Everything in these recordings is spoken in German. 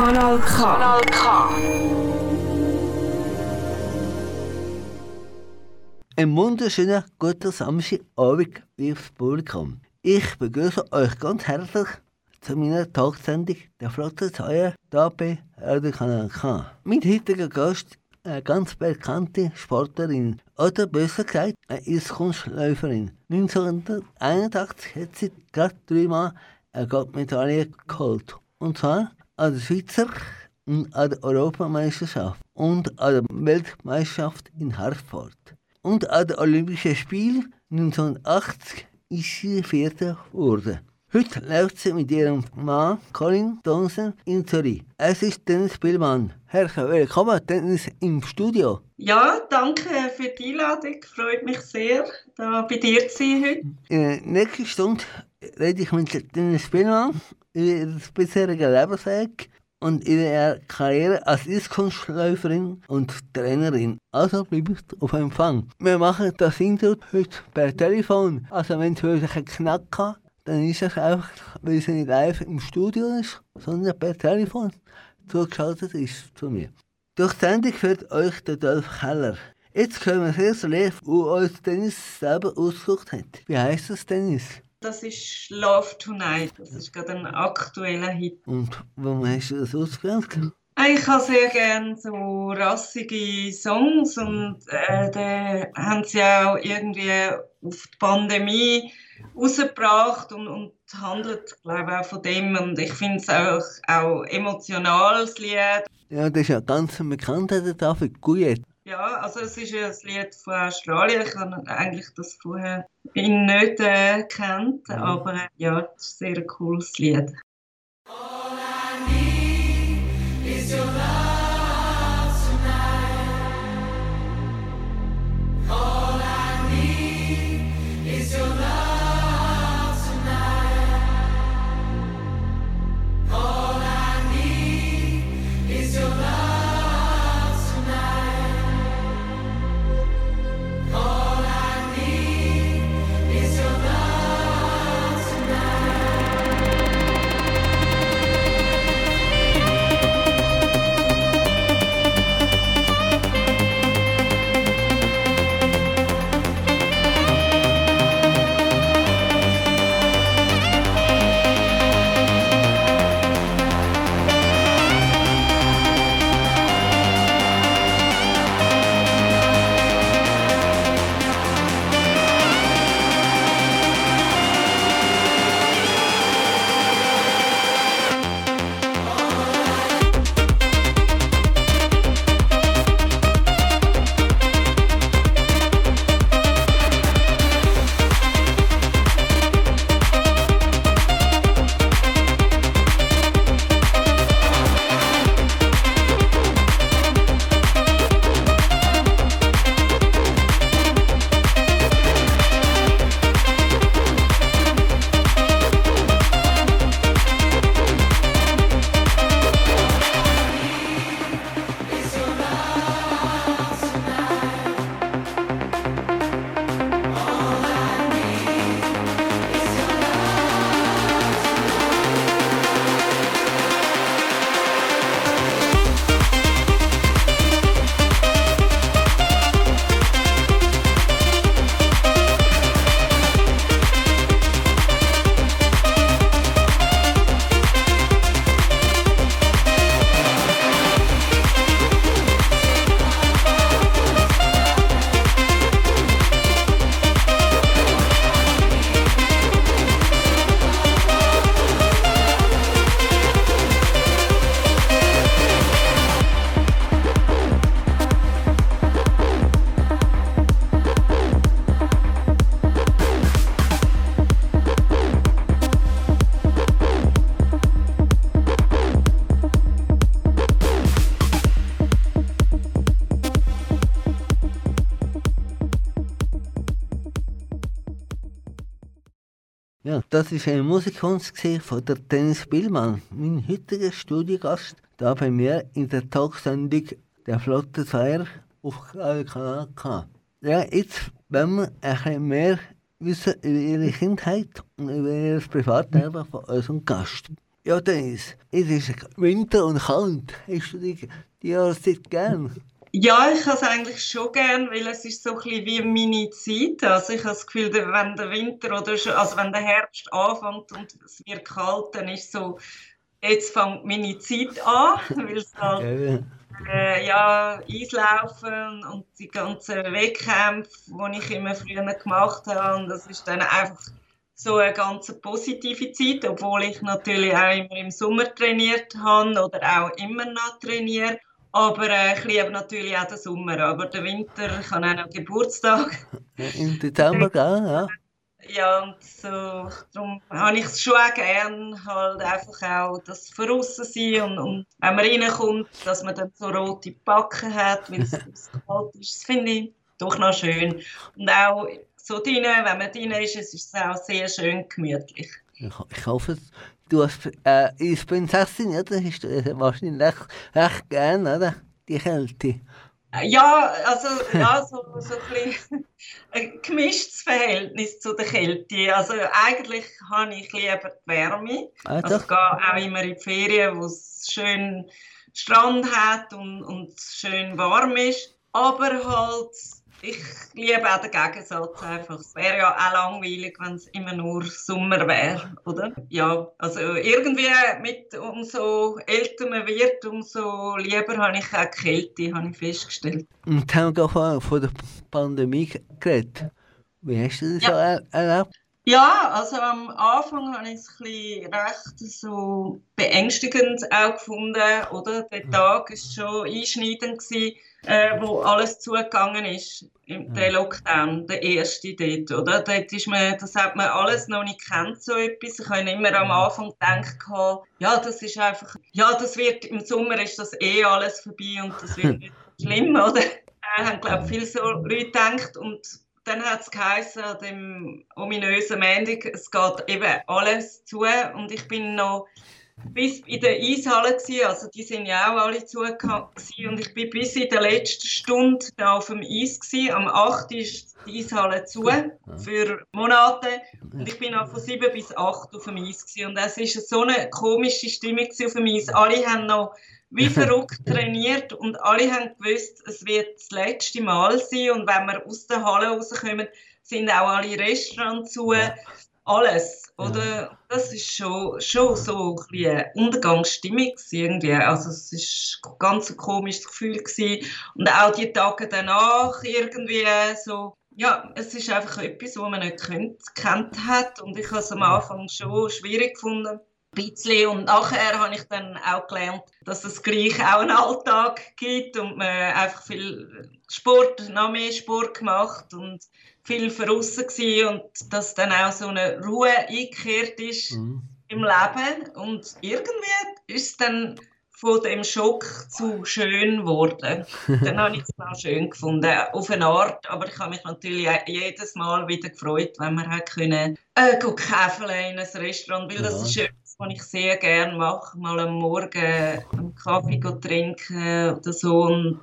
Kanal K. Kanal K. Ein wunderschöner guten Samstagabend, liebes Publikum. Ich begrüße euch ganz herzlich zu meiner Talksendung der Flotte Zeier hier bei Radio Kanal K. Mein heutiger Gast eine ganz bekannte Sportlerin oder besser gesagt eine Eiskunstläuferin. 1981 hat sie gerade dreimal eine Goldmedaille geholt. Und zwar an der Schweizer und an der Europameisterschaft und an der Weltmeisterschaft in Hartford. Und an den Olympischen Spielen 1980 ist sie Vierte geworden. Heute läuft sie mit ihrem Mann Colin Thompson in Zürich. Es ist Dennis Billmann. Herzlich willkommen, Dennis, im Studio. Ja, danke für die Einladung. Freut mich sehr, da bei dir zu sein heute. In der nächsten Stunde rede ich mit Dennis Billmann über ihr bisherigen Lebensweg und ihre Karriere als Eiskunstläuferin und Trainerin. Also bleibt auf Empfang. Wir machen das Interview heute per Telefon. Also wenn es wirklich einen Knack hat, dann ist es einfach, weil sie nicht live im Studio ist, sondern per Telefon zugeschaltet ist zu mir. Durch die Sendung führt euch der Dolph Keller. Jetzt können wir das erste Lied, wo uns Dennis selber ausgesucht hat. Wie heißt das, Dennis? Das ist Love Tonight. Das ist gerade ein aktueller Hit. Und warum hast du das ausgewählt? Ich habe sehr gerne so rassige Songs und äh, da haben sie auch irgendwie auf die Pandemie rausgebracht und, und handelt, glaube ich, auch von dem. Und ich finde es auch, auch emotionales Lied. Ja, das ist ja ganz bekannt, der David Gouillet. Ja, also es ist ein Lied von Australien. Ich habe eigentlich das vorher ihn nicht äh, kennt, mhm. aber äh, ja, es ist ein sehr cooles Lied. Das ist eine Musikkunst von der Dennis Billmann, mein heutiger Studiogast, da bei mir in der Talksendung der Flotte Zweier auf Kanal K. Ja, jetzt wollen wir ein bisschen mehr wissen über ihre Kindheit und über ihr Privatleben von unserem Gast. Ja, Dennis, es ist Winter und kalt. Du die, die Jahreszeit gern? Ja, ich habe es eigentlich schon gern, weil es ist so ein bisschen wie meine Zeit. Also ich habe das Gefühl, wenn der Winter oder schon, also wenn der Herbst anfängt und es wird kalt, dann ist so, jetzt fängt meine Zeit an, weil es halt äh, ja, Eislaufen und die ganzen Wettkämpfe, die ich immer früher gemacht habe, und das ist dann einfach so eine ganz positive Zeit, obwohl ich natürlich auch immer im Sommer trainiert habe oder auch immer noch trainiere. Aber äh, ich liebe natürlich auch den Sommer. Aber den Winter, habe auch noch Geburtstag. Im Dezember, gell? Ja. Ja, und so, darum habe ich es schon auch gern, halt einfach auch das Verrissen sein und, und wenn man reinkommt, dass man dann so rote Backen hat, weil es kalt ist, das finde ich doch noch schön. Und auch so drinnen, wenn man drin ist, es ist auch sehr schön gemütlich. Ich, ich hoffe, du hast äh, Eisprinzessin, ja, das ist wahrscheinlich recht, recht gern, oder? Die Kälte. Ja, also ja, so, so ein, bisschen ein gemischtes Verhältnis zu der Kälte. Also eigentlich habe ich lieber die Wärme. Ah, also ich gehe auch immer in die Ferien, wo es schön Strand hat und, und schön warm ist. Aber halt, ich liebe auch den Gegensatz einfach. Es wäre ja auch langweilig, wenn es immer nur Sommer wäre, oder? Ja, also irgendwie mit, umso älter man wird, umso lieber habe ich auch die Kälte, habe ich festgestellt. Und haben wir von, von der Pandemie geredet. Wie hast du das so er erlebt? Ja, also am Anfang habe ich es ein recht so beängstigend auch gefunden, oder? Der Tag war schon einschneidend, gewesen, äh, wo alles zugegangen ist, im, der Lockdown, der erste dort, oder? Dort ist man, das hat man alles noch nicht kennt, so etwas. Ich habe immer am Anfang gedacht, ja, das ist einfach, ja, das wird, im Sommer ist das eh alles vorbei und das wird nicht schlimm, oder? Äh, haben, glaube ich, viele so Leute gedacht und dann hat es geheißen, an dem ominösen Montag, es geht eben alles zu und ich bin noch bis in der Eishalle gewesen, also die sind ja auch alle zu gewesen, und ich bin bis in der letzten Stunde auf dem Eis gewesen. Am 8. ist die Eishalle zu für Monate und ich bin auch von 7 bis 8 auf dem Eis gewesen. und es ist so eine komische Stimmung auf dem Eis. Alle haben noch wie verrückt trainiert und alle haben gewusst, es wird das letzte Mal sein und wenn wir aus der Halle rauskommen, sind auch alle Restaurants zu, alles, oder? Das ist schon, schon so ein eine Untergangsstimmung irgendwie, also es ist ein ganz komisches Gefühl gewesen. und auch die Tage danach irgendwie so, ja, es ist einfach etwas, was man nicht kennt, kennt hat und ich habe es am Anfang schon schwierig gefunden bisschen. Und nachher habe ich dann auch gelernt, dass es gleich auch einen Alltag gibt und man einfach viel Sport, noch mehr Sport gemacht und viel verrissen war und dass dann auch so eine Ruhe eingekehrt ist Mhm. im Leben. Und irgendwie ist es dann von dem Schock zu schön geworden. Dann habe ich es auch schön gefunden, auf eine Art. Aber ich habe mich natürlich jedes Mal wieder gefreut, wenn wir können, äh, käfeln in ein Restaurant, weil das Ja. ist etwas, was ich sehr gerne mache, mal am Morgen einen Kaffee trinken oder so. Und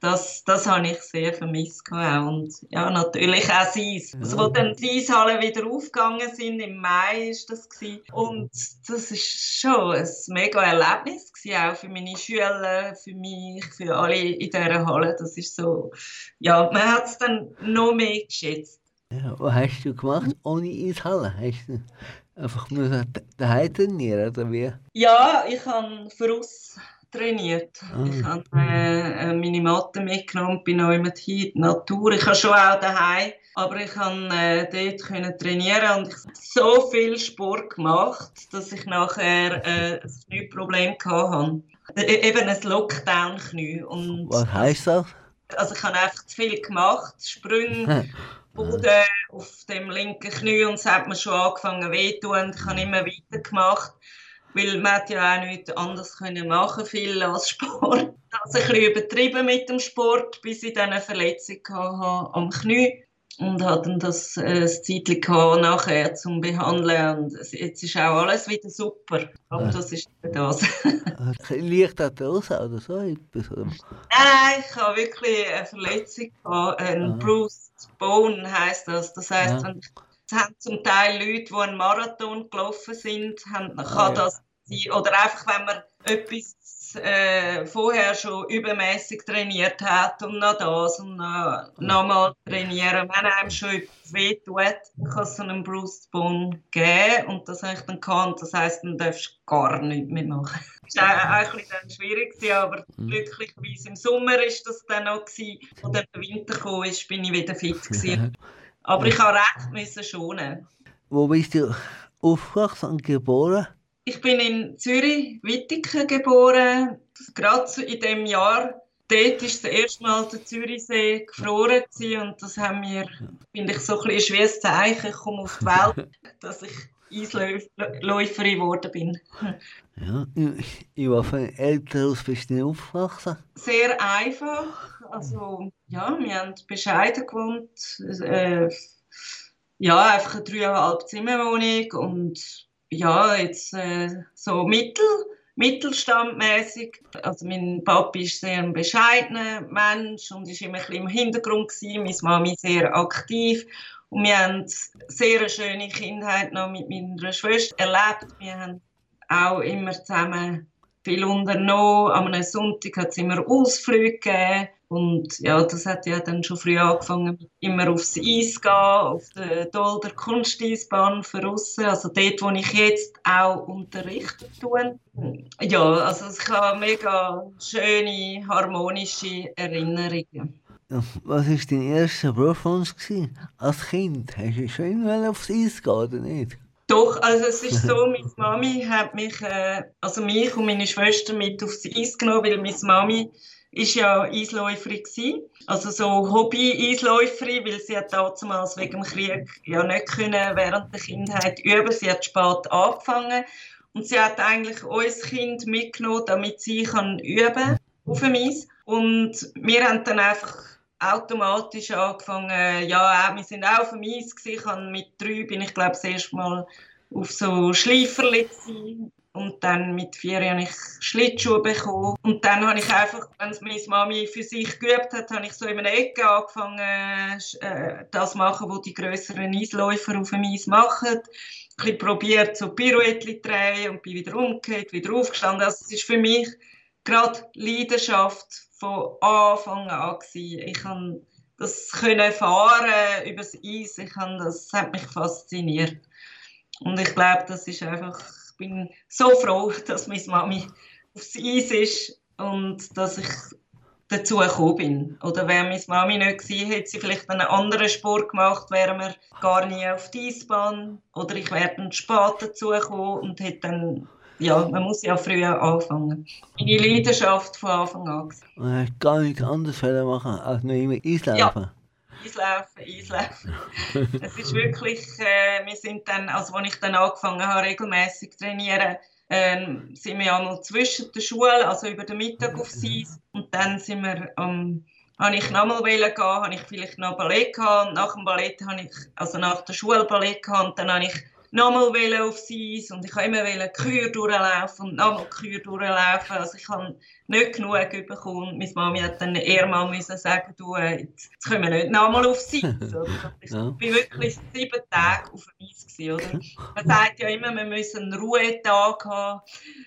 das, das habe ich sehr vermisst. Und ja, natürlich auch das Eis. Also, wo dann die Eishallen wieder aufgegangen sind, im Mai ist das gewesen. Und das ist schon ein mega Erlebnis gewesen, auch für meine Schüler, für mich, für alle in dieser Halle. Das ist so, ja, man hat es dann noch mehr geschätzt. Ja, was hast du gemacht ohne Eishalle? Hast du einfach so daheim trainieren oder wie? Ja, ich habe voraus trainiert. Ah. Ich habe äh, meine Matte mitgenommen bin noch immer die Natur. Ich habe schon auch daheim, aber ich konnte äh, dort können trainieren und ich habe so viel Sport gemacht, dass ich nachher äh, ein Knieproblem hatte. E eben ein Lockdown-Knie. Was heisst das? also ich habe einfach zu viel gemacht, Sprünge, Boden auf dem linken Knie und es hat mir schon angefangen weh zu tun. Ich habe immer weitergemacht, weil man hat ja auch nichts anderes können machen viel als Sport. Also ein bisschen übertrieben mit dem Sport, bis ich dann eine Verletzung hatte am Knie und hatte dann das äh, Zeitchen nachher zum Behandeln und jetzt ist auch alles wieder super. Aber das ist das. Liegt Arthrose oder so etwas? Oder? Nein, ich habe wirklich eine Verletzung gehabt, ein Ah. bruised bone heisst das. Das heisst, Ja. es haben zum Teil Leute, die einen Marathon gelaufen sind, haben, kann Ah, ja. das sein. Oder einfach, wenn man etwas äh, vorher schon übermäßig trainiert hat und noch das und noch, noch mal trainieren. Wenn einem schon etwas wehtut, kann es so einen Bruce Bone geben und das habe ich dann gehabt. Das heisst, dann darfst du gar nichts mehr machen. Das war ein bisschen schwierig, aber mhm. glücklicherweise im Sommer war das dann noch gewesen. Und dann der Winter kam, ist, bin ich wieder fit gewesen. Aber ich habe recht müssen schonen. Wo bist du aufgewachsen und geboren? Ich bin in Zürich, Wittigen geboren, gerade in dem Jahr. Dort war das erste Mal der Zürichsee gefroren und das haben wir, finde ich, so ein, ein schweres Zeichen, ich komme auf die Welt, dass ich Eisläuferin geworden bin. Ja, in für Elternhaus bist du aufgewachsen? Sehr einfach. Also, ja, wir haben bescheiden gewohnt. Äh, ja, einfach eine dreieinhalb Zimmerwohnung und ja, jetzt äh, so mittel, mittelstandmäßig. Also mein Papi ist sehr ein bescheidener Mensch und ist immer ein bisschen im Hintergrund gewesen. Meine Mami sehr aktiv und wir haben sehr eine schöne Kindheit noch mit meiner Schwester erlebt. Wir haben auch immer zusammen viel unternommen. Am Sonntag hat es immer Ausflüge gegeben. Und ja, das hat ja dann schon früh angefangen, immer aufs Eis gehen, auf der Dolder Kunsteisbahn für Russen, also dort, wo ich jetzt auch unterrichte. Tue. Ja, also ich habe mega schöne, harmonische Erinnerungen. Was war dein erster Berufswunsch als Kind? Hast du schon aufs Eis gehen oder nicht? Doch, also es ist so, meine Mami hat mich, äh, also mich und meine Schwester mit aufs Eis genommen, weil meine Mami ist ja Eisläuferin gewesen. Also so Hobby-Eisläuferin, weil sie hat damals wegen dem Krieg ja nicht können während der Kindheit üben. Sie hat spät angefangen und sie hat eigentlich uns Kind mitgenommen, damit sie kann üben auf dem Eis. Und wir haben dann einfach automatisch angefangen, ja, wir sind auch auf dem Eis gewesen. Ich mit drei bin ich glaube das erste Mal auf so Schleiferli und dann mit vier habe ich Schlittschuhe bekommen. Und dann habe ich einfach, wenn meine Mami für sich geübt hat, habe ich so in einer Ecke angefangen, äh, das zu machen, was die größeren Eisläufer auf dem Eis machen. Bisschen probiert, so Pirouetten drehen und bin wieder umgekehrt, wieder aufgestanden. Also es ist für mich gerade Leidenschaft von Anfang an gewesen. Ich kann das können fahren übers Eis. Ich das, das hat mich fasziniert. Und ich glaube, das ist einfach bin so froh, dass meine Mami aufs Eis ist und dass ich dazu gekommen bin. Oder wäre meine Mami nicht gewesen, hätte sie vielleicht einen anderen Sport gemacht, wären wir gar nie auf die Eisbahn. Oder ich wäre dann spät dazu gekommen und hätte dann, ja, man muss ja früher anfangen. Meine Leidenschaft von Anfang an. Man hätte gar nichts anderes machen als nur immer Eislaufen. Ja. Eislaufen, Eislaufen. es ist wirklich, äh, wir sind dann, also als ich dann angefangen habe, regelmäßig zu trainieren, ähm, sind wir einmal zwischen der Schule, also über den Mittag aufs Eis. Und dann sind wir ähm, habe ich nochmal gehen, habe ich vielleicht noch Ballett gehabt. Nach dem Ballett habe ich, also nach der Schule Ballett gehabt. Und dann habe ich nochmal aufs Eis und ich wollte immer Kür durchlaufen und nochmal Kür durchlaufen. Also ich habe nicht genug bekommen. Meine Mami hat dann eher mal müssen sagen, du, jetzt, können wir nicht nochmal aufs Eis. Ich war wirklich sieben Tage auf dem Eis. Gewesen, oder? Man sagt ja immer, wir müssen einen Ruhetag haben.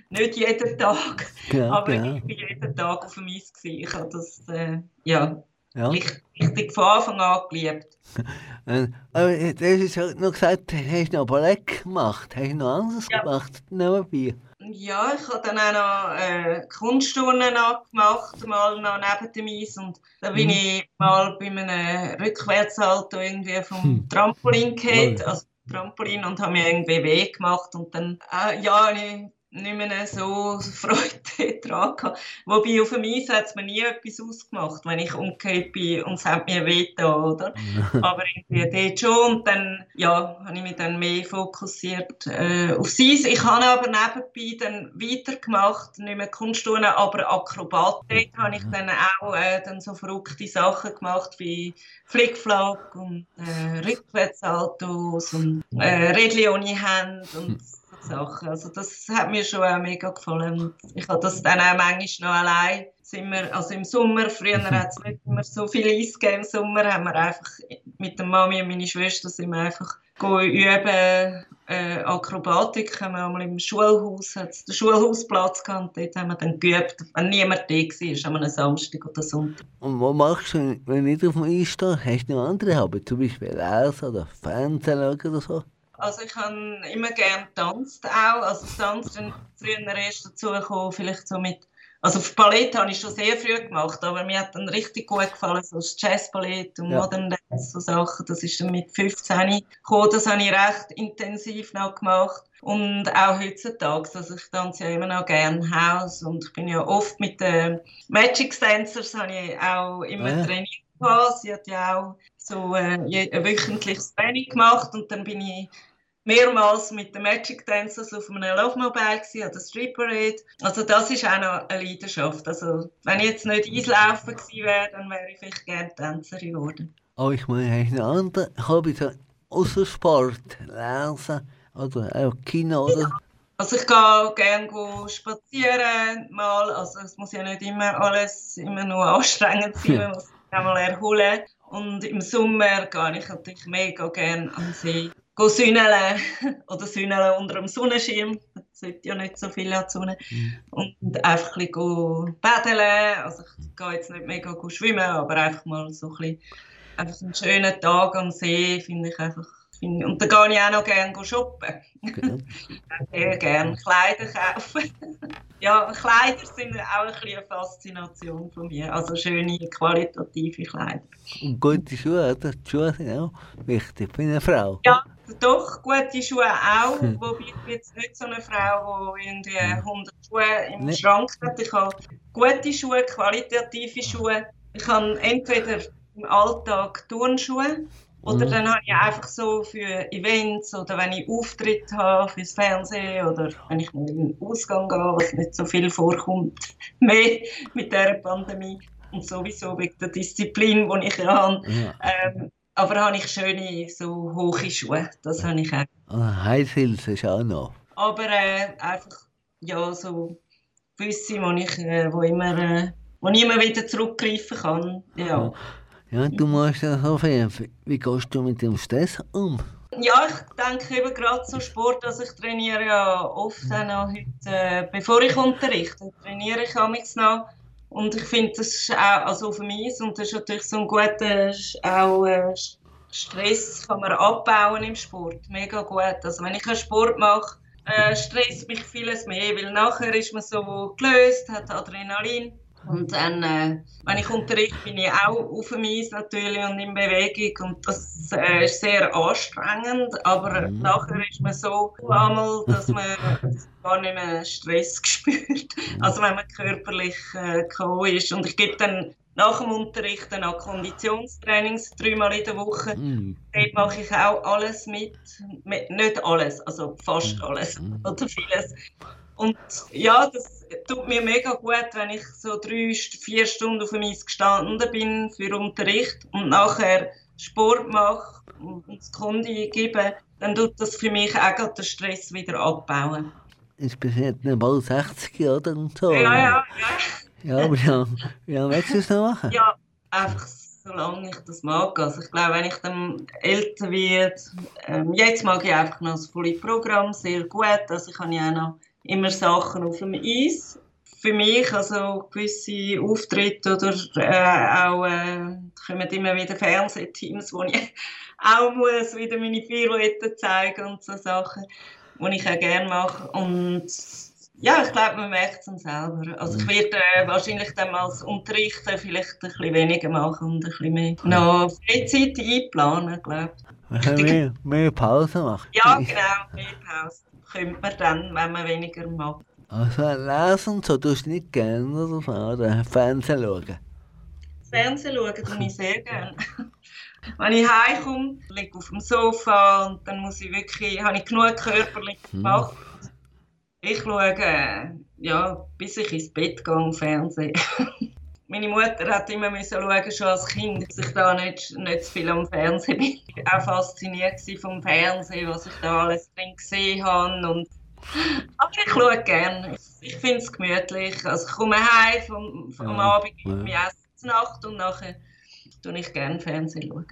Nicht jeden Tag, ja, aber ja. ich war jeden Tag auf dem Eis. Gewesen. Ich habe das, äh, ja, ja. richtig von Anfang an geliebt. Äh, aber du hast halt noch gesagt, hast du noch Ballett gemacht? Hast du noch anderes ja. gemacht nebenbei? Ja, ich habe dann auch noch äh, Kunstturnen gemacht, mal noch neben dem Eis. Und da bin mhm. ich mal bei einem Rückwärtssalto irgendwie vom hm. Trampolin gehabt, also Trampolin, und habe mir irgendwie weh gemacht. Und dann, äh, ja, ich nicht mehr so Freude daran gehabt. Wobei auf dem Eis hat es mir nie etwas ausgemacht, wenn ich umgekehrt bin und es hat mir weh oder? Aber irgendwie dort schon und dann, ja, habe ich mich dann mehr fokussiert äh, aufs Eis. Ich habe aber nebenbei dann weitergemacht, nicht mehr Kunstturnen, aber Akrobat. Dort habe ich dann auch äh, dann so verrückte Sachen gemacht wie Flickflack und äh, Rückwärtsaltos und äh, Rädchen ohne Hände und Sachen. Also das hat mir schon auch mega gefallen. Ich habe das dann auch manchmal noch allein. Sind wir, also im Sommer, früher hat es nicht immer so viel Eis gegeben. Im Sommer haben wir einfach mit der Mami und meiner Schwester sind wir einfach üben. Äh, Akrobatik haben wir einmal im Schulhaus, hat's den Schulhausplatz gehabt, dort haben wir dann geübt, wenn niemand da war, einem Samstag oder Sonntag. Und was machst du, wenn nicht auf dem Eis stehst? Hast du noch andere Hobbys, zum Beispiel Lesen oder Fernsehen oder so? Also ich habe immer gerne getanzt auch, also das Tanzen früher erst dazu gekommen, vielleicht so mit also Ballett habe ich schon sehr früh gemacht, aber mir hat dann richtig gut gefallen, so das Jazzballett und ja. Modern Dance, so Sachen. Das ist dann mit 15 gekommen, das habe ich recht intensiv noch gemacht. Und auch heutzutage, also ich tanze ja immer noch gerne Haus und ich bin ja oft mit den Magic Dancers, habe ich auch immer ah, ja. trainiert. Sie hat ja auch so äh, ein wöchentliches Training gemacht und dann bin ich mehrmals mit den Magic Dancers auf einem Love Mobile gewesen, an der Street Parade. Also das ist auch noch eine Leidenschaft. Also wenn ich jetzt nicht Eislaufen gewesen wäre, dann wäre ich vielleicht gerne Tänzerin geworden. Oh, ich meine, hast du andere Hobbys außer Sport, Lesen oder auch Kino oder? Ja. Also ich gehe gerne spazieren mal. Also es muss ja nicht immer alles immer nur anstrengend sein, man muss sich auch mal erholen. Und im Sommer gehe ich natürlich mega gerne an den See sühneln oder sühneln unter dem Sonnenschirm. Es sollte ja nicht so viel an die Sonne. Mhm. Und einfach ein bisschen baden. Also ich gehe jetzt nicht mega schwimmen, aber einfach mal so ein bisschen einfach einen schönen Tag am See finde ich einfach und dann gehe ich auch noch gerne shoppen. Gerne Kleider kaufen. ja, Kleider sind auch ein eine Faszination von mir. Also schöne, qualitative Kleider. Und gute Schuhe, oder? Die Schuhe sind auch wichtig für eine Frau. Ja, doch, gute Schuhe auch. Wobei ich jetzt nicht so eine Frau, die irgendwie 100 Schuhe im nee. Schrank hat. Ich habe gute Schuhe, qualitative Schuhe. Ich habe entweder im Alltag Turnschuhe oder mhm. dann habe ich einfach so für Events oder wenn ich Auftritt habe fürs Fernsehen oder wenn ich mal in den Ausgang gehe, was nicht so viel vorkommt, mehr mit dieser Pandemie und sowieso wegen der Disziplin, die ich habe. Ja. Ähm, aber habe ich schöne, so hohe Schuhe, das habe ich auch. Ah, Heizhilfe ist auch noch. Aber äh, einfach, ja, so gewisse, wo ich, äh, wo immer, äh, wo ich immer wieder zurückgreifen kann, ja. Ja, du machst ja so viel. Wie gehst du mit dem Stress um? Ja, ich denke eben gerade so Sport, also ich trainiere ja oft auch noch heute, äh, bevor ich unterrichte, trainiere ich amigs noch. Und ich finde, das ist auch, also für mich, und das ist natürlich so ein guter, auch äh, Stress kann man abbauen im Sport, mega gut. Also wenn ich einen Sport mache, äh, stresst mich vieles mehr, weil nachher ist man so gelöst, hat Adrenalin. Und dann, äh, wenn ich unterrichte, bin ich auch auf dem Eis natürlich und in Bewegung und das äh, ist sehr anstrengend, aber mhm. nachher ist man so einmal, dass man gar nicht mehr Stress spürt, also wenn man körperlich äh, K.O. ist und ich gebe dann nach dem Unterricht dann auch Konditionstrainings dreimal in der Woche. Mm. Dort mache ich auch alles mit. mit. Nicht alles, also fast mhm. alles mm. oder vieles. Und ja, das tut mir mega gut, wenn ich so drei, vier Stunden auf dem Eis gestanden bin für Unterricht und nachher Sport mache und das Kundi gebe, dann tut das für mich auch den Stress wieder abbauen. Ist bis jetzt bald 60 oder? Und so. Ja, ja, ja. Ja, aber ja, ja willst du es noch machen? Ja, einfach solange ich das mag. Also ich glaube, wenn ich dann älter werde, ähm, jetzt mag ich einfach noch das volle Programm sehr gut. Also ich habe ja auch noch immer Sachen auf dem Eis. Für mich, also gewisse Auftritte oder äh, auch äh, kommen immer wieder Fernsehteams, wo ich auch muss wieder meine Pirouetten zeigen und so Sachen, die ich auch gerne mache. Und ja, ich glaube, man merkt es dann selber. Also ich werde äh, wahrscheinlich dann als Unterrichten vielleicht ein bisschen weniger machen und ein bisschen mehr noch Freizeit einplanen, glaube ich. Mehr, mehr Pause machen. Ja, genau, mehr Pause könnte man dann, wenn man weniger macht. Also lesen so tust du nicht gerne oder oder Fernsehen schauen? Fernsehen schauen tue ich sehr gerne. Wenn ich heimkomme, liege ich auf dem Sofa und dann muss ich wirklich, habe ich genug körperlich gemacht. Hm. Ich schaue, ja, bis ich ins Bett gehe, Fernsehen. Meine Mutter hat immer müssen schauen, schon als Kind, dass ich da nicht, nicht zu viel am Fernsehen bin. Ich war auch fasziniert vom Fernsehen, was ich da alles drin gesehen habe. Und aber ich schaue gerne. Ich, ich finde es gemütlich. Also ich komme heim vom, vom ja, Abend, ja. ich esse Nacht und nachher schaue ich gerne Fernsehen. Schauen.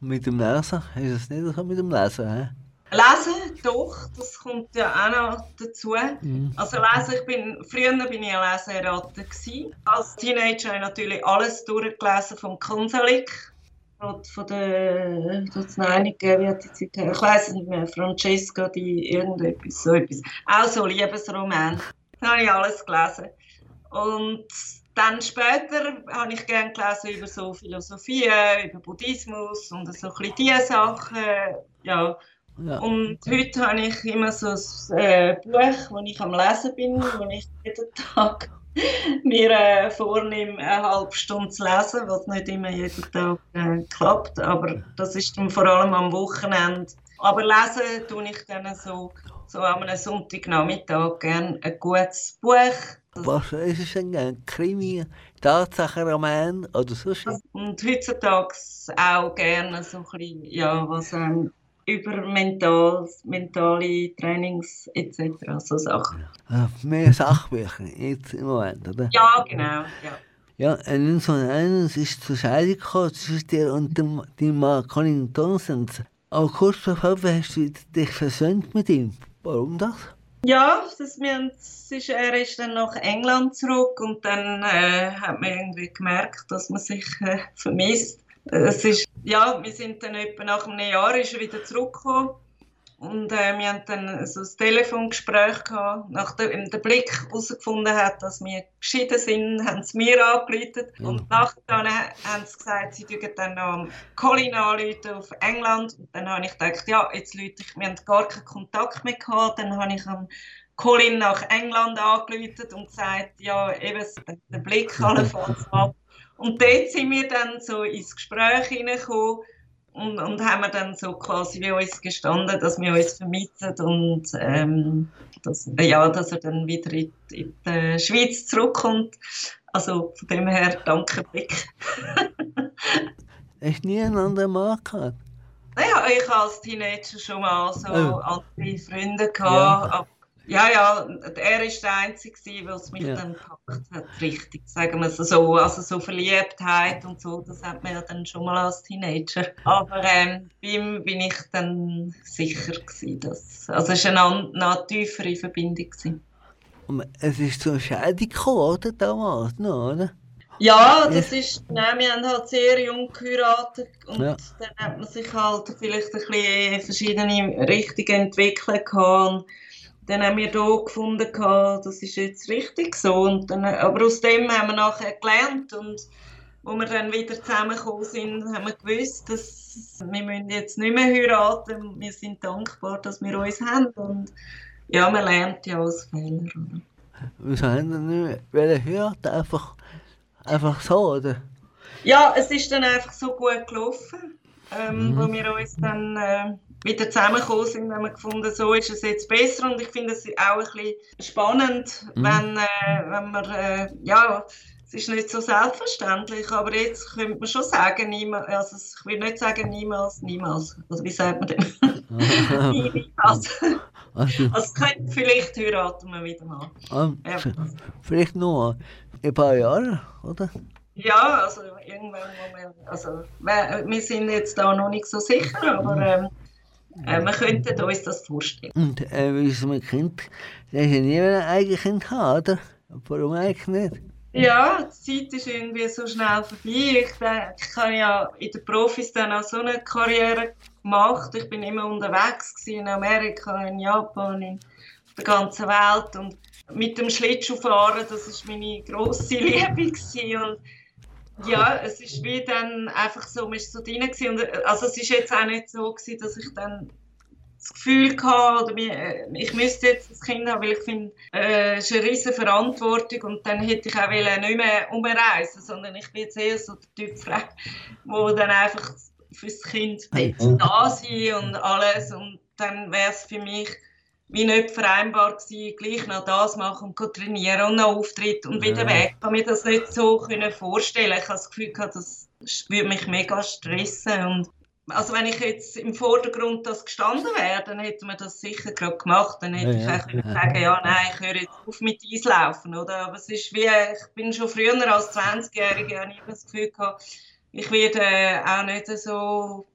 Mit dem Lesen? Ist es nicht so mit dem Lesen? He? Lesen, doch, das kommt ja auch noch dazu. Mhm. Also lesen, ich bin, früher bin ich ein Leseratte gewesen. Als Teenager habe ich natürlich alles durchgelesen vom Konsolik. Von der, das einige, wie hat die Zeit, ich weiß nicht mehr, Francesca, die irgendetwas, so etwas. Auch so Liebesroman. Da habe ich alles gelesen. Und dann später habe ich gerne gelesen über so Philosophie, über Buddhismus und so ein bisschen diese Sachen. Ja. Ja. Und heute habe ich immer so ein äh, Buch, wo ich am Lesen bin, wo ich jeden Tag mir äh, vornehme, eine halbe Stunde zu lesen, was nicht immer jeden Tag äh, klappt. Aber das ist dann vor allem am Wochenende. Aber lesen tue ich dann so, so am Sonntagnachmittag gerne ein gutes Buch was ist es denn? Ein Krimi, Tatsachenroman oder so? Und heutzutage auch gerne so ein bisschen, ja, was ähm, über mental, mentale Trainings etc. so Sachen. Ja, mehr Sachbücher jetzt im Moment, oder? Ja, genau. Ja. Ja, 1991 ist zur Scheidung gekommen zwischen dir und dem, dem Mann Colin Townsend. Aber kurz bevor hast du dich versöhnt mit ihm. Warum das? Ja, das, wir ist, er ist dann nach England zurück und dann äh, hat man irgendwie gemerkt, dass man sich äh, vermisst. Es ist, ja, wir sind dann etwa nach einem Jahr ist er wieder zurückgekommen und äh, wir haben dann so ein Telefongespräch gehabt. Nachdem der Blick herausgefunden hat, dass wir geschieden sind, haben sie mir angerufen. Mhm. Und nachher haben sie gesagt, sie würden dann noch Colin anrufen auf England. Und dann habe ich gedacht, ja, jetzt Leute, wir haben gar keinen Kontakt mehr gehabt. Dann habe ich am Colin nach England angerufen und gesagt, ja, eben der Blick allenfalls ab. Und dort sind wir dann so ins Gespräch hineingekommen und, und haben dann so quasi wie uns gestanden, dass wir uns vermissen und ähm, dass, ja, dass er dann wieder in, in die Schweiz zurückkommt. Also von dem her, danke Blick. Hast du nie einen anderen Mann gehabt? Naja, ich als Teenager schon mal so oh. andere Freunde gehabt, ja. Ja, ja, er war der Einzige, der mich ja. dann gepackt hat, richtig, sagen wir es so. Also so Verliebtheit und so, das hat man ja dann schon mal als Teenager. Aber ähm, bei ihm bin ich dann sicher gewesen, dass, also es war eine, eine tiefere Verbindung. Gewesen. Es ist zur Scheidung gekommen, oder, damals noch, oder? Ja, das ist, nein, wir haben halt sehr jung geheiratet und ja. dann hat man sich halt vielleicht ein bisschen verschiedene Richtungen entwickelt gehabt dann haben wir hier gefunden, das ist jetzt richtig so. Und dann, aber aus dem haben wir nachher gelernt und wo wir dann wieder zusammengekommen sind, haben wir gewusst, dass wir müssen jetzt nicht mehr heiraten. Wir sind dankbar, dass wir uns haben und ja, man lernt ja aus Fehlern. Wieso haben wir nicht mehr heiraten? Einfach, einfach so, oder? Ja, es ist dann einfach so gut gelaufen, ähm, mhm. wo wir uns dann... Äh, wieder zusammengekommen sind, haben wir gefunden, so ist es jetzt besser und ich finde es auch ein bisschen spannend, mhm. wenn, äh, wenn man, äh, ja, es ist nicht so selbstverständlich, aber jetzt könnte man schon sagen, niemals, also ich will nicht sagen niemals, niemals, also wie sagt man denn? niemals. Also, also könnte vielleicht heiraten wir wieder mal. Ah, ja. Vielleicht nur ein paar Jahre, oder? Ja, also irgendwann, also wir sind jetzt da noch nicht so sicher, aber ähm, äh, wir könnten uns das vorstellen. Und äh, wie ist es mit Kind? Der hat ja niemand ein eigenes Kind haben, oder? Warum eigentlich nicht? Ja, die Zeit ist irgendwie so schnell vorbei. Ich, denke, ich habe ja in den Profis dann auch so eine Karriere gemacht. Ich bin immer unterwegs in Amerika, in Japan, in der ganzen Welt und mit dem Schlittschuhfahren, das war meine grosse Liebe und ja, es ist wie dann einfach so, man ist so drin gewesen. Und, äh, also es ist jetzt auch nicht so gewesen, dass ich dann das Gefühl hatte, oder mir, äh, ich müsste jetzt das Kind haben, weil ich finde, äh, es ist eine riesige Verantwortung und dann hätte ich auch nicht mehr umreisen sondern ich bin jetzt eher so der Typ Frau, wo dann einfach fürs Kind da sein und alles und dann wäre es für mich wie nicht vereinbar gewesen, gleich noch das machen und trainieren und noch Auftritt und wieder ja. weg. Ich kann mir das nicht so können vorstellen. Ich habe das Gefühl gehabt, das würde mich mega stressen und also wenn ich jetzt im Vordergrund das gestanden wäre, dann hätte man das sicher gerade gemacht. Dann hätte ja, ich auch ja. sagen ja, nein, ich höre jetzt auf mit Eislaufen, oder? Aber es ist wie, ich bin schon früher als 20-Jährige, habe ich das Gefühl gehabt, ich werde auch nicht so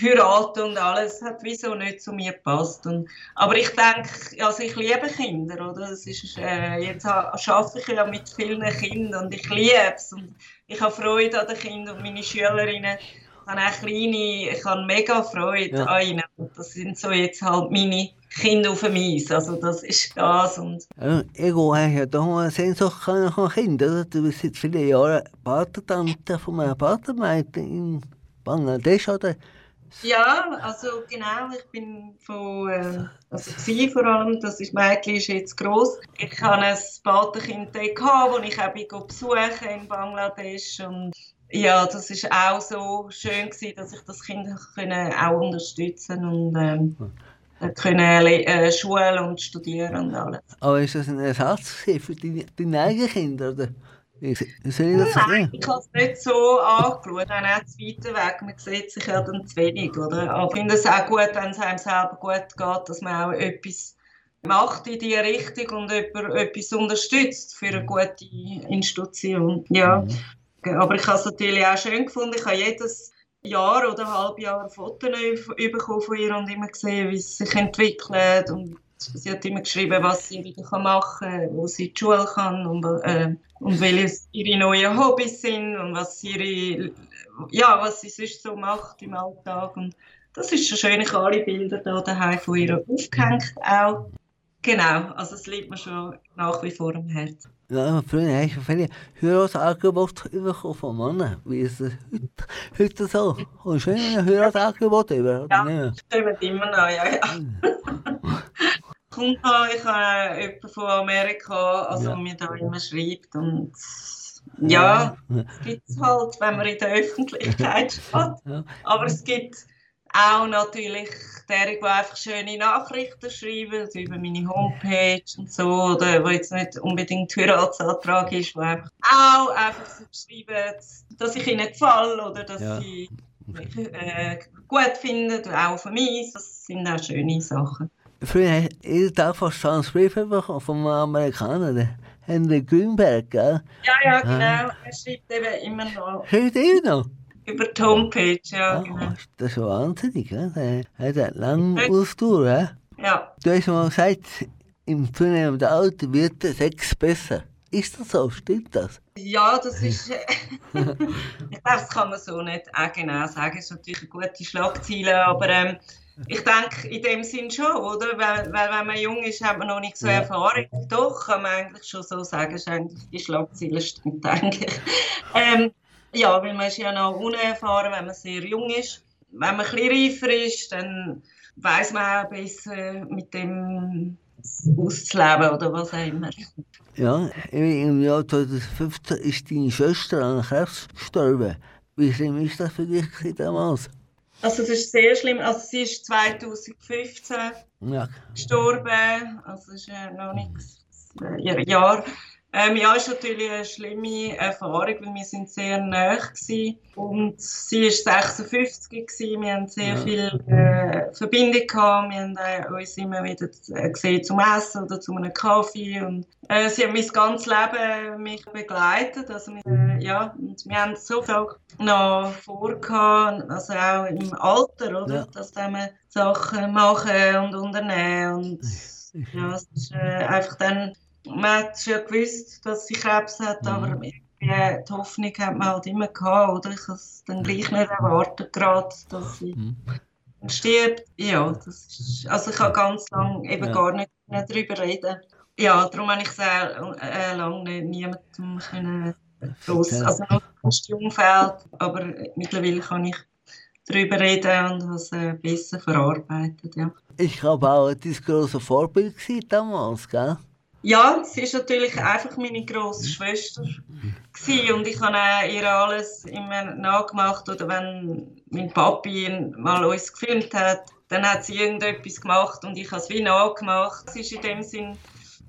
heiraten und alles, hat wieso nicht zu mir gepasst. Und, aber ich denke, also ich liebe Kinder, oder? Das ist, äh, jetzt arbeite ich ja mit vielen Kindern und ich liebe es. Und ich habe Freude an den Kindern und meine Schülerinnen habe auch kleine, ich habe mega Freude ja. an ihnen. Das sind so jetzt halt meine Kinder auf dem Eis. Also das ist das. Und Ego hat ja da eine Sehnsucht nach Kindern. Du bist seit vielen Jahren Patentante von einem Patenmädchen in Bangladesch, oder? Ja, also genau, ich bin von, äh, also sie vor allem, das ist, Mädchen ist jetzt gross. Ich habe ein Patenkind das ich auch besuchen in Bangladesch und ja, das ist auch so schön gewesen, dass ich das Kind können auch unterstützen und ähm, können äh, schulen und studieren und alles. Aber ist das ein Ersatz für deine, deine eigenen Kinder? Oder? Soll ich das Nein, ich habe es nicht so angeschaut. Dann auch zu weit weg. Man sieht sich ja dann zu wenig. Oder? Aber ich finde es auch gut, wenn es einem selber gut geht, dass man auch etwas macht in diese Richtung und jemand etwas unterstützt für eine gute Institution. Ja. Mhm. Aber ich habe es natürlich auch schön gefunden. Ich habe jedes Jahr oder ein halbes Jahr Fotos bekommen von ihr und immer gesehen, wie sie sich entwickelt. Und sie hat immer geschrieben, was sie wieder machen kann, wo sie in die Schule kann und, äh, und welche ihre neuen Hobbys sind und was, ihre, ja, was sie sonst so macht im Alltag. Und das ist schon schön. Ich habe alle Bilder da daheim von ihr aufgehängt auch. Genau, also es liegt mir schon nach wie vor am Herzen. Ja, früher habe ich viele Heiratsangebote bekommen von Männern. Wie ist das heute, heute so? Kommst du ein Heiratsangebot über? Ja, das stimmt immer noch, ja, ja. Kommt ich habe jemanden von Amerika, also ja. mir da immer schreibt und ja, es gibt es halt, wenn man in der Öffentlichkeit steht. Aber es gibt auch natürlich derjenige, die einfach schöne Nachrichten schreiben über meine Homepage und so, oder wo jetzt nicht unbedingt Heiratsantrag ist, wo einfach auch einfach so schreiben, dass ich ihnen gefalle oder dass ja. sie mich äh, gut finden, auch für mich. Das sind auch schöne Sachen. Früher ich Tag fast Brief bekommen vom Amerikaner, der Henry Grünberg, gell? Ja, ja, genau. Er schreibt eben immer noch. Schreibt immer noch? Über die Homepage, ja. Ah, genau. Das ist wahnsinnig, ne? Er hat einen langen Ausdauer, ja? Ja. Du hast mal gesagt, im zunehmenden Alter wird der Sex besser. Ist das so? Stimmt das? Ja, das ist. ich glaube, das kann man so nicht auch genau sagen. Es ist natürlich eine gute Schlagzeile, aber ähm, ich denke in dem Sinn schon, oder? Weil, weil, wenn man jung ist, hat man noch nicht so ja. Erfahrung. Doch, kann man eigentlich schon so sagen, ist eigentlich, die Schlagzeile stimmt eigentlich. ähm, ja, weil man ist ja noch unerfahren, wenn man sehr jung ist. Wenn man ein bisschen reifer ist, dann weiß man auch besser mit dem auszuleben oder was auch immer. Ja, im Jahr 2015 ist deine Schwester an Krebs gestorben. Wie schlimm ist das für dich damals? Also es ist sehr schlimm. Also sie ist 2015 ja. gestorben. Also es ist ja noch nichts, ihr Jahr. Ähm, ja, ist natürlich eine schlimme Erfahrung, weil wir sind sehr nah waren. Und sie war 56 gewesen. Wir haben sehr ja. viel äh, Verbindung gehabt. Wir haben äh, uns immer wieder gesehen zum Essen oder zu einem Kaffee. Und äh, sie hat mein ganzes Leben mich begleitet. Also wir, äh, ja, und wir haben so viel noch vor also auch im Alter, oder? Ja. Dass wir Sachen machen und unternehmen. Und ja, es ist äh, einfach dann man hat schon gewusst, dass sie Krebs hat, mhm. aber die Hoffnung hat man halt immer gehabt, oder? Ich habe es dann gleich nicht erwartet, gerade, dass sie mhm. stirbt. Ja, das ist, also ich habe ganz lange eben ja. gar nicht darüber reden. Ja, darum habe ich sehr äh, lange nicht niemandem können gross, also noch das Umfeld, aber mittlerweile kann ich darüber reden und habe es äh, besser verarbeitet, ja. Ich glaube auch dein grosses Vorbild damals, gell? Ja, sie ist natürlich einfach meine grosse Schwester gewesen. und ich habe ihr alles immer nachgemacht oder wenn mein Papi mal uns gefilmt hat, dann hat sie irgendetwas gemacht und ich habe es wie nachgemacht. Sie ist in dem Sinn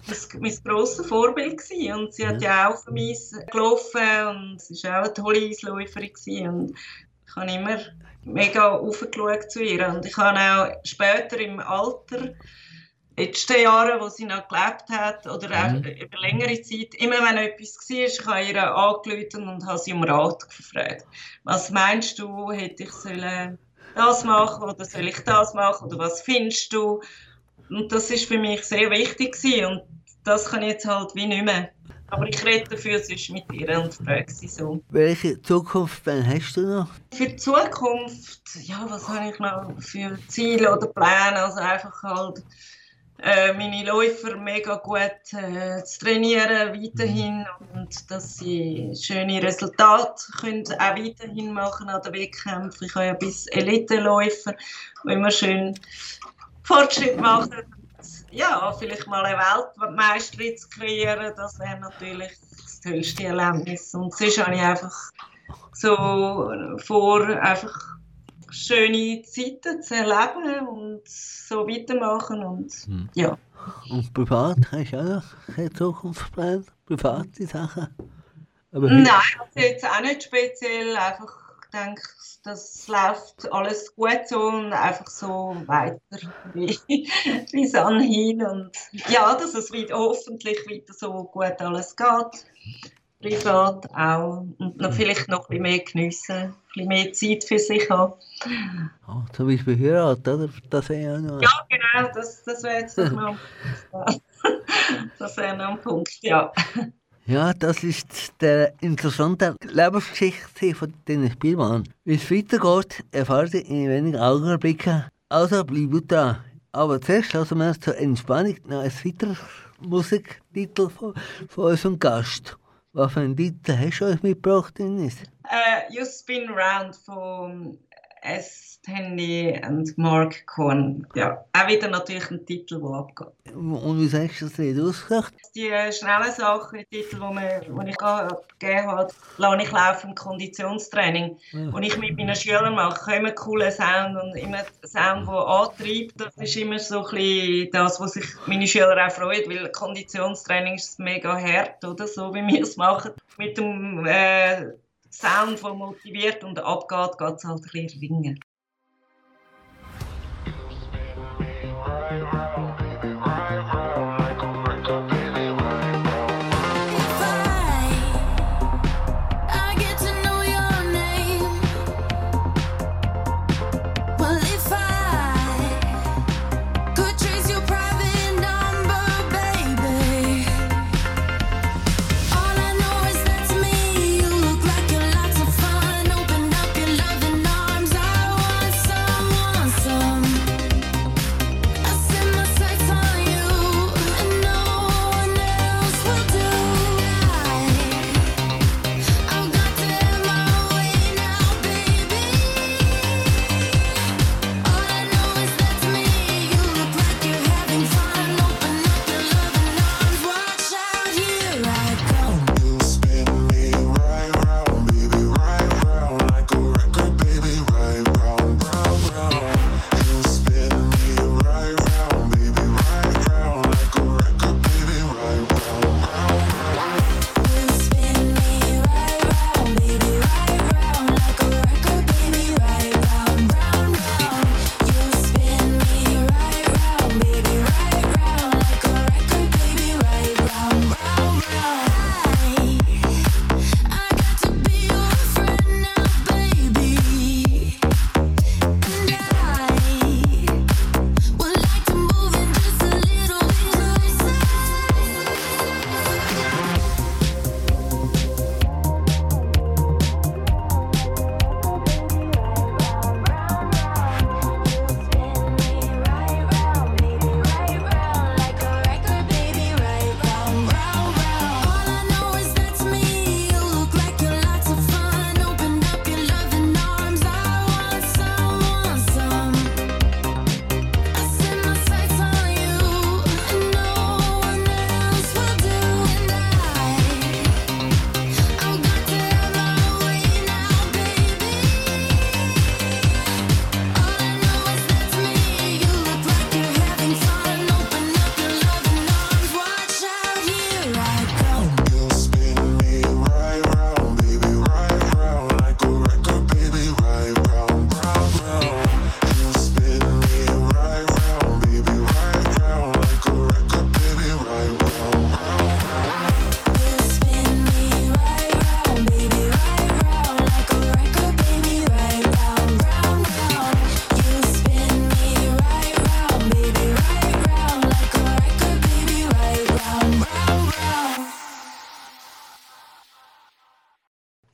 das mein grosses Vorbild gewesen. und sie hat ja auch für mich gelaufen und sie war auch eine tolle Eisläuferin gewesen. und ich habe immer mega aufgeschaut zu ihr und ich habe auch später im Alter letzten Jahren, wo sie noch gelebt hat, oder auch mhm. über längere Zeit, immer wenn etwas war, ich habe ihr angerufen und habe sie um Rat gefragt. Was meinst du, hätte ich sollen das machen oder soll ich das machen oder was findest du? Und das ist für mich sehr wichtig gewesen. und das kann ich jetzt halt wie nicht mehr. Aber ich rede dafür sonst mit ihr und frage sie so. Welche Zukunftspläne hast du noch? Für die Zukunft, ja, was habe ich noch für Ziele oder Pläne? Also einfach halt äh, meine Läufer mega gut äh, zu trainieren weiterhin und dass sie schöne Resultate können auch weiterhin machen an den Wettkämpfen. Ich habe ja bis Elite-Läufer, die immer schön Fortschritt machen ja, vielleicht mal eine Weltmeisterin zu kreieren, das wäre natürlich das tollste Erlebnis. Und sonst habe ich einfach so vor, einfach schöne Zeiten zu erleben und so weitermachen und hm. ja. Und privat hast du auch noch keine Zukunftspläne, private Sachen? Aber Nein, also jetzt auch nicht speziell, einfach denke, das läuft alles gut so und einfach so weiter wie, wie es anhin. Und ja, dass es wieder, hoffentlich wieder so gut alles geht. Privat auch. Und noch, vielleicht noch ein bisschen mehr geniessen, ein bisschen mehr Zeit für sich haben. Oh, zum Beispiel Heirat, oder? Das ja noch. Ja, genau, das, das wäre jetzt noch. das wäre noch ein Punkt, ja. Ja, das ist der interessante Lebensgeschichte von den Spielmann. Wie es weitergeht, erfahrt ihr in wenigen Augenblicken. Also bleibt da. Aber zuerst lassen wir zur Entspannung noch ein weiteres Musiktitel von, von unserem Gast. Was für einen Titel hast du euch mitgebracht, Dennis? Uh, you Spin Round von S. Tandy und Mark Korn. Ja, auch wieder natürlich ein Titel, der abgeht. Und wie sagst du das nicht ausgedacht? Die schnellen Sachen, die Titel, die ich gegeben habe, lasse ich laufen, Konditionstraining. Ja. Und ich mit meinen Schülern mache, immer coolen Sound und immer Sound, der antreibt. Das ist immer so ein bisschen das, was sich meine Schüler auch freuen, weil Konditionstraining ist mega hart, oder? So wie wir es machen. Mit dem äh, Sound, der motiviert und abgeht, geht es halt ein bisschen ringen.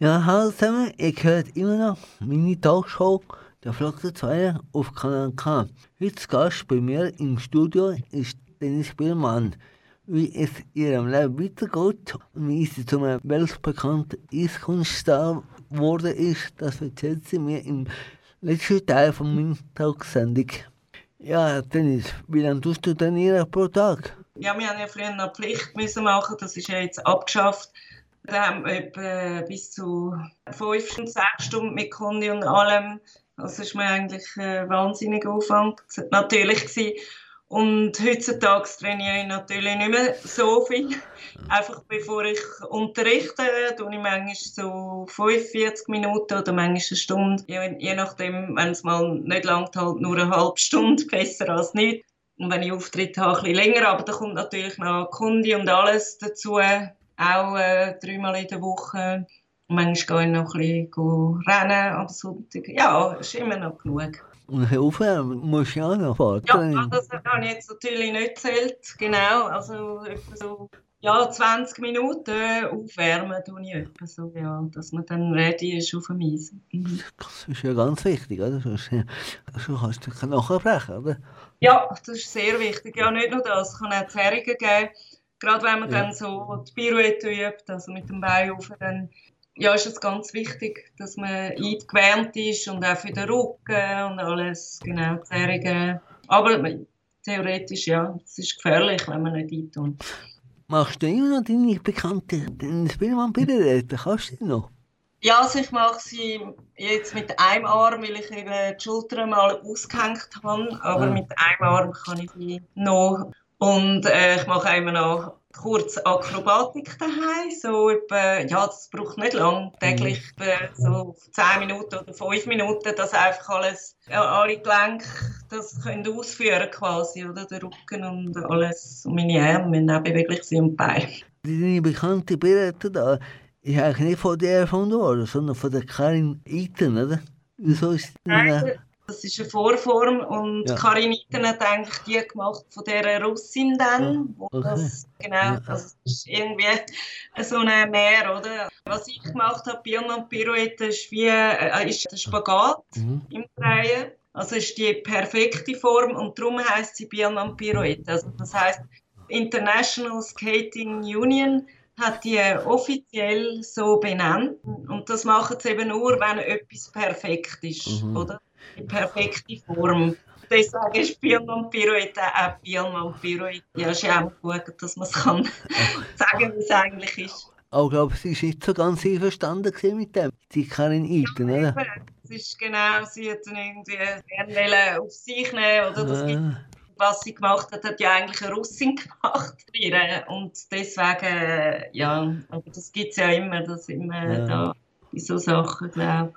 Ja, hallo zusammen, ihr hört immer noch meine Talkshow, der Flotte 2 auf Kanal K. Heute Gast bei mir im Studio ist Dennis Billmann. Wie es ihrem Leben weitergeht und wie sie zum weltbekannten Eiskunststar geworden ist, das erzählt sie mir im letzten Teil von meiner Talksendung. Ja, Dennis, wie lange tust du trainieren pro Tag? Ja, wir haben ja früher noch Pflicht müssen machen, das ist ja jetzt abgeschafft. Wir etwa bis zu fünf sechs Stunden mit Kondi und allem. Das ist mir eigentlich ein wahnsinniger Aufwand natürlich gewesen. Und heutzutage trainiere ich natürlich nicht mehr so viel. Einfach bevor ich unterrichte, tue ich manchmal so 45 Minuten oder manchmal eine Stunde. Je, nachdem, wenn es mal nicht langt, halt nur eine halbe Stunde, besser als nicht. Und wenn ich Auftritt habe, ein bisschen länger. Aber da kommt natürlich noch Kunde und alles dazu auch äh, dreimal in der Woche. Manchmal gehe ich noch ein bisschen rennen am Sonntag. Ja, ist immer noch genug. Und aufwärmen musst du auch noch fahren? Ja, das habe ich jetzt natürlich nicht gezählt. Genau, also etwa so ja, 20 Minuten aufwärmen tue ich etwa so, ja, dass man dann ready ist auf dem Eis. Mhm. Das ist ja ganz wichtig, oder? Sonst, sonst kannst du nachbrechen, oder? Ja, das ist sehr wichtig. Ja, nicht nur das, es kann auch Zerrungen geben. Gerade wenn man ja. dann so die Pirouette übt, also mit dem Bein auf, dann ja, ist es ganz wichtig, dass man eingewärmt ist und auch für den Rücken und alles, genau, Zerrungen. Aber theoretisch, ja, es ist gefährlich, wenn man nicht eintut. Machst du immer noch deine bekannte Spielmann-Pirouette? Kannst du die noch? Ja, also ich mache sie jetzt mit einem Arm, weil ich eben die Schultern mal ausgehängt habe. Aber ja. mit einem Arm kann ich sie noch und äh, ich mache immer noch kurz Akrobatik daheim. So etwa, ja, das braucht nicht lang, täglich mhm. äh, so 10 Minuten oder 5 Minuten, dass einfach alles, ja, alle Gelenke das können ausführen quasi, oder? Der Rücken und alles, und meine Arme müssen auch beweglich sein und Beine. Deine bekannte Birette da ist eigentlich nicht von dir erfunden worden, sondern von der Karin Eaton, oder? Wieso ist die Nein, das ist eine Vorform und ja. Karin Itten hat eigentlich die gemacht von dieser Russin dann. Wo okay. das, genau, das ist irgendwie so ein Meer, oder? Was ich gemacht habe, Bielmann Pirouette, ist wie äh, ist der Spagat mhm. im Drehen. Also ist die perfekte Form und darum heißt sie Bielmann Pirouette. Also das heißt International Skating Union hat die offiziell so benannt und das machen sie eben nur, wenn etwas perfekt ist, mhm. oder? Die perfekte Form. Deswegen ist Bielmann Pirouette auch Bielmann Pirouette. Ja, ist ja auch gut, dass man es kann sagen, wie es eigentlich ist. Aber ich glaube, sie war nicht so ganz einverstanden mit dem. Die Karin ja, oder? Es ist genau, sie hat dann irgendwie gerne auf sich nehmen, oder? Das gibt, was sie gemacht hat, hat ja eigentlich eine Russin gemacht. Und deswegen, ja, aber das gibt es ja immer, dass immer ja. da in so Sachen, glaube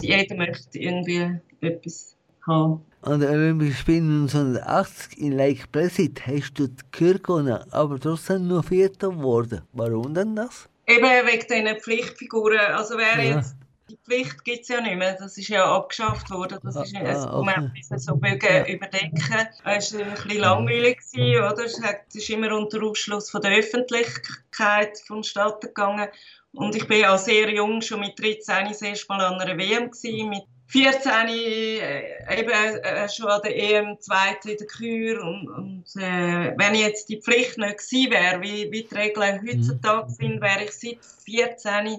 ich. Jeder möchte irgendwie etwas haben. An den Olympischen Spielen 1980 in Lake Placid hast du die Kür gewonnen, aber trotzdem nur Vierter geworden. Warum denn das? Eben wegen diesen Pflichtfiguren. Also wer ja. jetzt die Pflicht gibt es ja nicht mehr. Das ist ja abgeschafft worden. Das ist, ah, also, okay. Man so Bögen überdenken. Es war ein bisschen langweilig, gewesen, oder? Es ist immer unter Ausschluss von der Öffentlichkeit vonstatten gegangen. Und ich bin ja sehr jung, schon mit 13 das erste Mal an einer WM gewesen, mit 14 äh, eben äh, schon an der EM zweite in der Kür und, und äh, wenn jetzt die Pflicht nicht gewesen wäre, wie, wie die Regeln mhm. heutzutage sind, wäre ich seit 14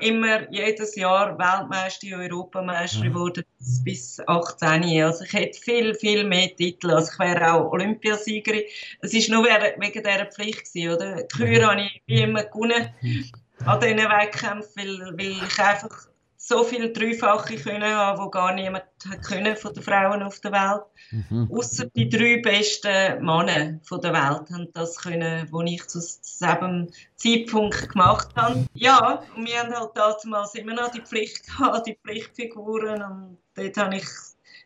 immer jedes Jahr Weltmeister, Europameister mhm. geworden bis 18. Also ich hätte viel, viel mehr Titel. Also ich wäre auch Olympiasiegerin. Es ist nur wegen dieser Pflicht gewesen, oder? Die Kür mhm. habe ich wie immer gewonnen mhm. an diesen Wettkämpfen, weil, weil ich einfach so viele Dreifache können haben, die gar niemand können von den Frauen auf der Welt. Mhm. Außer die drei besten Männer von der Welt haben das können, die ich zu diesem Zeitpunkt gemacht habe. Ja, und wir haben halt damals immer noch die Pflicht gehabt, die Pflichtfiguren und dort habe ich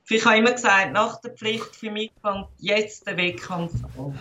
ich habe immer gesagt, nach der Pflicht für mich fängt jetzt der Wettkampf an.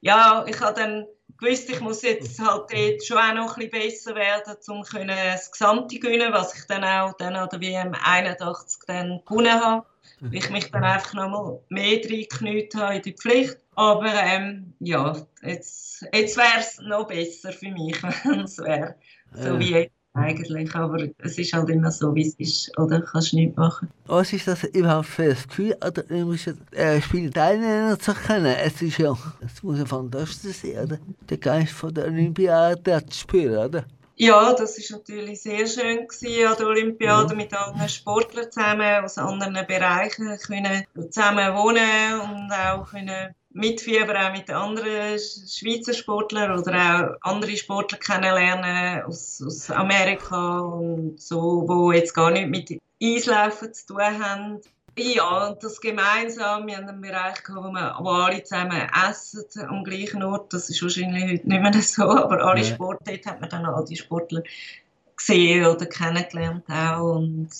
Ja, ich habe dann gewusst, ich muss jetzt halt dort schon auch noch ein bisschen besser werden, um das Gesamte gewinnen, was ich dann auch dann an der WM 81 dann gewonnen habe. Weil ich mich dann einfach noch mal mehr reingeknüht habe in die Pflicht. Aber ähm, ja, jetzt, jetzt wäre es noch besser für mich, wenn es wäre. So wie jetzt. Eigentlich. Aber es ist halt immer so, wie es ist. Oder kannst du nichts machen. Was ist das überhaupt für ein Gefühl, an den Olympischen äh, Spielen teilnehmen zu können? Es ist ja, es muss ja fantastisch sein, oder? Den Geist von der Olympiade zu spüren, oder? Ja, das ist natürlich sehr schön gewesen, an der Olympiade ja. mit anderen Sportlern zusammen aus anderen Bereichen können zusammen wohnen und auch können mitfiebern auch mit anderen Schweizer Sportlern oder auch andere Sportler kennenlernen aus, aus Amerika und so, wo jetzt gar nicht mit Eislaufen zu tun haben. Ja, und das gemeinsam, wir haben einen Bereich gehabt, wo, wir, wo alle zusammen essen am gleichen Ort. Das ist wahrscheinlich heute nicht mehr so, aber alle ja. Sport, dort hat man dann all die Sportler gesehen oder kennengelernt auch. Und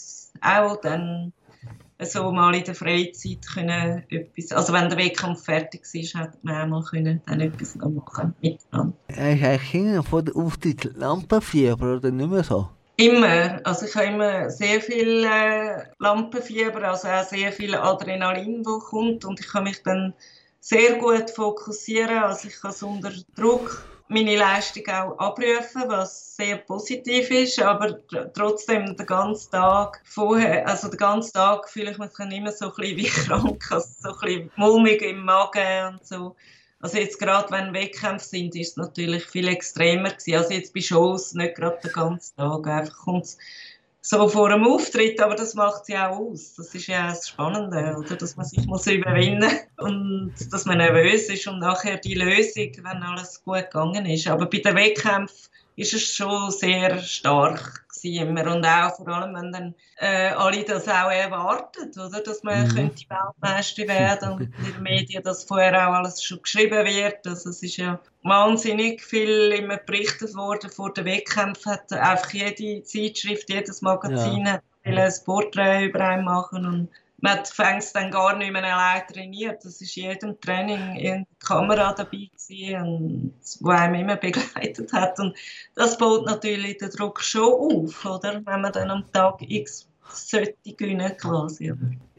auch dann so mal in der Freizeit können etwas, also wenn der Wettkampf fertig war, hätte man auch mal können dann etwas noch machen miteinander. Hast du eigentlich vor der Auftritt Lampenfieber oder nicht mehr so? Immer. Also ich habe immer sehr viel äh, Lampenfieber, also auch sehr viel Adrenalin, das kommt und ich kann mich dann sehr gut fokussieren, also ich kann es unter Druck meine Leistung auch abrufen, was sehr positiv ist, aber trotzdem den ganzen Tag vorher, also den ganzen Tag fühle ich mich immer so ein wie krank, also so ein bisschen mulmig im Magen und so. Also jetzt gerade, wenn Wettkämpfe sind, ist es natürlich viel extremer gewesen. Also jetzt bei Shows nicht gerade den ganzen Tag, einfach kommt so vor einem Auftritt, aber das macht sie auch aus. Das ist ja das Spannende, oder? dass man sich muss überwinden und dass man nervös ist und nachher die Lösung, wenn alles gut gegangen ist. Aber bei den Wettkämpfen ist es schon sehr stark immer und auch vor allem, wenn dann äh, alle das auch erwarten, oder? dass man mhm. könnte Weltmeister werden und in den Medien das vorher auch alles schon geschrieben wird. Also es ist ja wahnsinnig viel immer berichtet worden vor den Wettkämpfen, hat einfach jede Zeitschrift, jedes Magazin ja. hat ein Porträt über einen machen und man fängt es dann gar nicht mehr allein trainiert. Das ist in jedem Training eine Kamera dabei gewesen, die einem immer begleitet hat. Und das baut natürlich den Druck schon auf, oder? wenn man dann am Tag X sollte gewinnen quasi.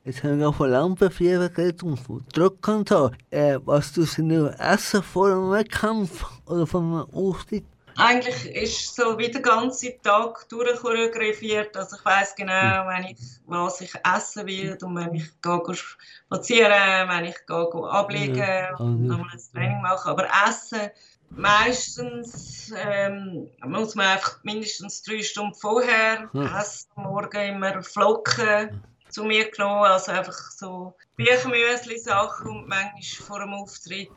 Jetzt haben wir von Lampenfieber geredet und Druck so. Äh, was du nur essen vor einem Wettkampf oder vor einem Auftritt? Eigentlich ist so wie der ganze Tag durchchoreografiert. Also ich weiß genau, wenn ich, was ich essen will und wenn ich gehe spazieren, wenn ich gehe abliegen ja. und nochmal ein Training machen. Aber essen, meistens ähm, muss man einfach mindestens drei Stunden vorher ja. essen. Morgen immer Flocken zu mir genommen, also einfach so Büchermüsli-Sachen und manchmal vor dem Auftritt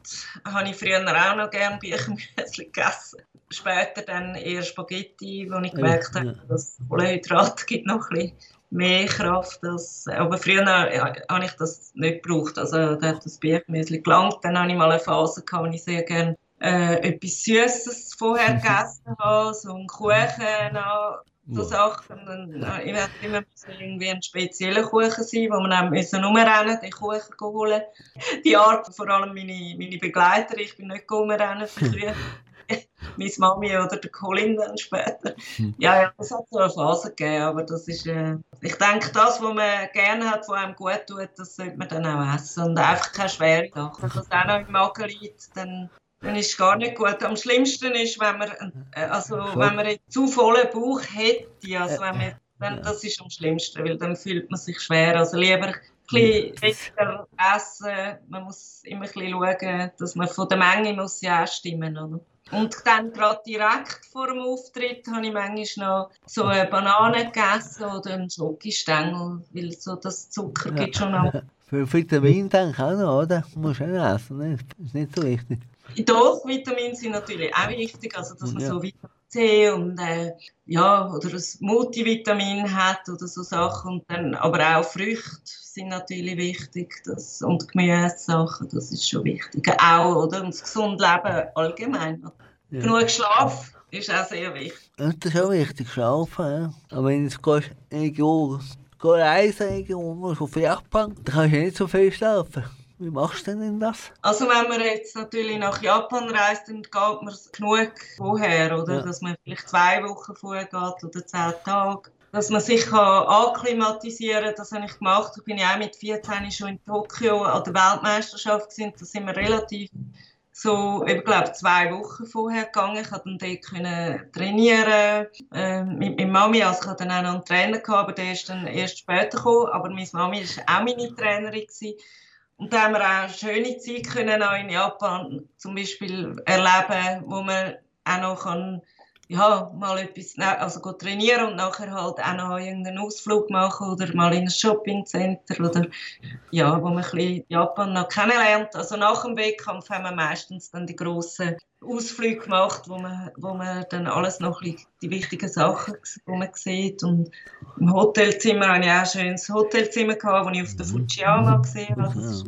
habe ich früher auch noch gerne Büchermüsli gegessen später dann eher Spaghetti, wo ich gemerkt ja, habe, dass Kohlenhydrate gibt noch ein bisschen mehr Kraft. Als, aber früher ja, habe ich das nicht gebraucht. Also da hat das Biergemüse gelangt. Dann habe ich mal eine Phase gehabt, wo ich sehr gerne äh, etwas Süßes vorher gegessen habe, so einen Kuchen, so Sachen. Und, äh, ich werde immer irgendwie ein spezieller Kuchen sein, wo man dann müssen rumrennen, den Kuchen holen. Die Art, vor allem meine, meine Begleiter, ich bin nicht rumrennen für. meine Mami oder der Colin dann später. Hm. Ja, ja, es hat so eine Phase gegeben, aber das ist, äh, ich denke, das, was man gerne hat, was einem gut tut, das sollte man dann auch essen und einfach keine schwere Sachen. Wenn das auch noch im Magen liegt, dann dann ist es gar nicht gut. Am schlimmsten ist, wenn man, äh, also, wenn man einen zu vollen Bauch hätte. Also, wenn man, dann, das ist am schlimmsten, weil dann fühlt man sich schwer. Also lieber ein bisschen weniger essen. Man muss immer ein bisschen schauen, dass man von der Menge muss ja auch stimmen. Oder? Und dann gerade direkt vor dem Auftritt habe ich manchmal noch so eine Banane gegessen oder einen Schokostängel, weil so das Zucker gibt schon noch. Für Vitamin denke ich auch noch, oder? Muss du auch essen, ne? ist nicht so wichtig. Doch, Vitamine sind natürlich auch wichtig, also dass man ja. so Vitamin C und äh, ja, oder ein Multivitamin hat oder so Sachen. Und dann, aber auch Früchte sind natürlich wichtig das, und Gemüsesachen, das ist schon wichtig. Auch, oder? Und das gesunde Leben allgemein. Ja. Genug Schlaf ist auch sehr wichtig. Das ist auch wichtig, schlafen. Ja. Aber wenn du gehst, irgendwo reisen, irgendwo auf Japan, dann kannst du nicht so viel schlafen. Wie machst du denn das? Also wenn man jetzt natürlich nach Japan reist, dann geht man genug vorher, oder? Ja. Dass man vielleicht zwei Wochen vorher geht oder zehn Tage. Dass man sich kann akklimatisieren kann, das habe ich gemacht. Ich bin ja auch mit 14 schon in Tokio an der Weltmeisterschaft gewesen. Da sind wir relativ so, ich glaube, zwei Wochen vorher gegangen. Ich konnte dann dort trainieren äh, mit meiner Mami. Also ich hatte dann auch noch einen Trainer, gehabt, aber der ist dann erst später gekommen. Aber meine Mami war auch meine Trainerin. Gewesen. Und da haben wir auch schöne Zeit können auch in Japan zum Beispiel erleben, wo man auch noch kann ja, mal etwas, also trainieren und nachher halt auch noch irgendeinen Ausflug machen oder mal in ein Shoppingcenter oder ja, wo man ein bisschen Japan noch kennenlernt. Also nach dem Wettkampf haben wir meistens dann die grossen Ausflüge gemacht, wo man, wo man dann alles noch ein die wichtigen Sachen, wo man sieht und im Hotelzimmer hatte ich auch ein schönes Hotelzimmer gehabt, wo ich auf der Fujiyama gesehen habe, das ist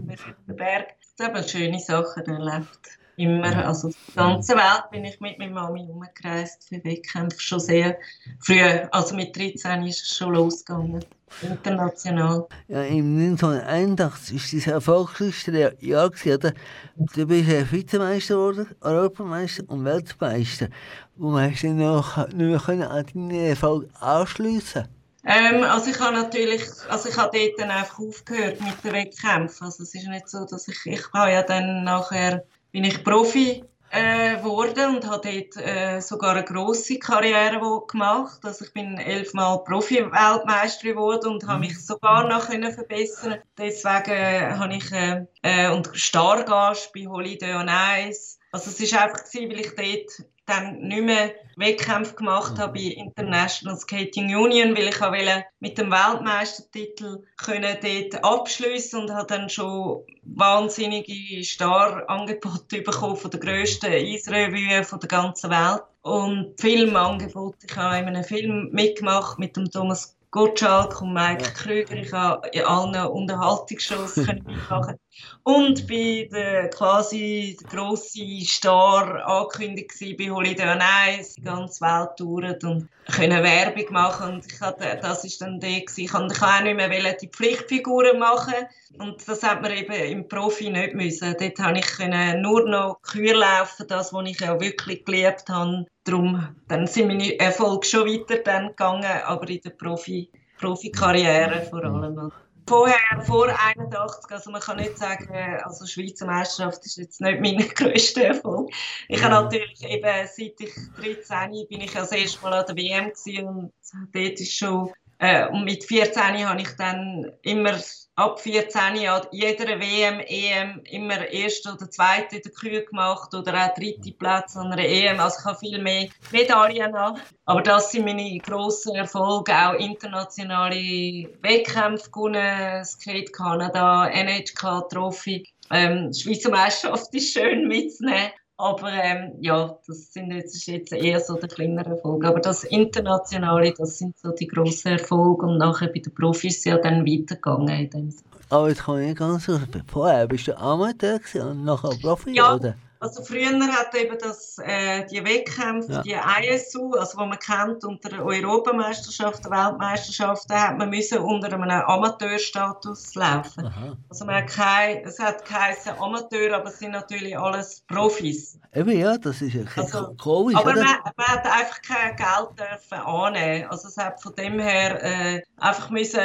der Berg. Das haben schöne Sachen erlebt. Immer, also die ganze Welt bin ich mit meiner Mami umgereist für Wettkämpfe schon sehr früh. Also mit 13 ist es schon losgegangen, international. Ja, im 1981 war das erfolgreichste Jahr, oder? Du bist Vizemeister geworden, Europameister und Weltmeister. Wo hast du noch nicht mehr an deinen Erfolg anschliessen ähm, also ich habe natürlich, also ich habe dort dann einfach aufgehört mit den Wettkämpfen. Also es ist nicht so, dass ich, ich habe ja dann nachher bin ich Profi äh, geworden und habe dort äh, sogar eine grosse Karriere gemacht. Also ich bin elfmal Profi-Weltmeister geworden und habe mich sogar noch können verbessern. Deswegen äh, habe ich äh, äh, und Stargast bei Holiday on Ice. Also es ist einfach gewesen, weil ich dort dann nicht mehr Wettkämpfe gemacht habe bei International Skating Union, weil ich wollte mit dem Weltmeistertitel können dort abschließen und habe dann schon wahnsinnige Star-Angebote bekommen von der grössten Eisrevue von der ganzen Welt und Filmangebote. Ich habe in einem Film mitgemacht mit dem Thomas Gottschalk und Mike. Krüger. Ich habe in allen Unterhaltungsshows mitmachen. Und bei der quasi der Star angekündigt bei Holiday on Ice, die ganze Welt touren und können Werbung machen. Und ich hatte, das ist dann der. Ich konnte auch nicht mehr die Pflichtfiguren machen. Und das hat man eben im Profi nicht müssen. Dort konnte ich nur noch Kür laufen, das, was ich ja wirklich geliebt habe. Darum, dann sind meine Erfolge schon weiter dann gegangen, aber in der Profi, Profikarriere vor allem. Vorher, vor 81, also man kann nicht sagen, also Schweizer Meisterschaft ist jetzt nicht mein grösster Erfolg. Ich habe natürlich eben, seit ich 13 bin ich das erste Mal an der WM gewesen und dort ist schon, äh, und mit 14 habe ich dann immer ab 14 an jeder WM, EM immer erste oder zweite in der Kühe gemacht oder auch dritte Platz an einer EM. Also ich habe viel mehr Medaillen an. Aber das sind meine grossen Erfolge, auch internationale Wettkämpfe gewonnen, Skate Kanada, NHK Trophy. Ähm, Schweizer Meisterschaft ist schön mitzunehmen. Aber ähm, ja, das sind jetzt, ist jetzt eher so der kleinere Erfolg. Aber das Internationale, das sind so die grossen Erfolge. Und nachher bei den Profis ja dann weitergegangen. Aber jetzt kann ich ganz so, vorher bist du Amateur und nachher Profi, ja. oder? Also früher hat eben das, äh, die Wettkämpfe, ja. die ISU, also wo man kennt unter Europameisterschaften, Weltmeisterschaften, hat man müssen unter einem Amateurstatus laufen. Aha. Also man hat kein, es hat geheißen Amateur, aber es sind natürlich alles Profis. Eben ja, das ist ja also, komisch, Aber man, man, hat einfach kein Geld dürfen annehmen. Also es hat von dem her äh, einfach müssen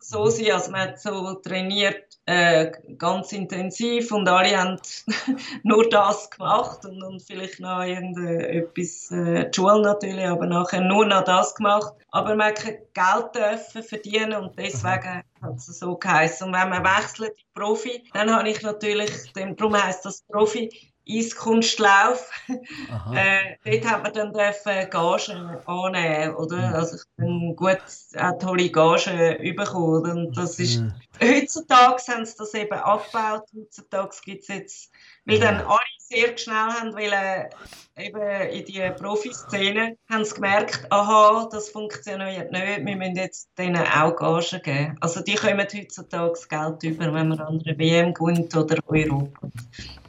so sein, also man hat so trainiert, äh, ganz intensiv und alle haben nur das gemacht und, und vielleicht noch irgendetwas, äh, die Schule natürlich, aber nachher nur noch das gemacht. Aber man kein Geld dürfen verdienen und deswegen hat es so geheißen. Und wenn man wechselt in Profi, dann habe ich natürlich, darum heisst das Profi, Eiskunstlauf. äh, dort hat man dann dürfen Gagen annehmen, oder? Mhm. Also ich bin gut eine tolle Gagen bekommen. Und das ist, mhm. heutzutage haben sie das eben abgebaut. Heutzutage gibt es jetzt, weil dann alle sehr schnell haben wollen, eben in die Profiszene, haben sie gemerkt, aha, das funktioniert nicht, wir müssen jetzt denen auch Gagen geben. Also die kommen heutzutage Geld über, wenn man an einer WM gewinnt oder Europa.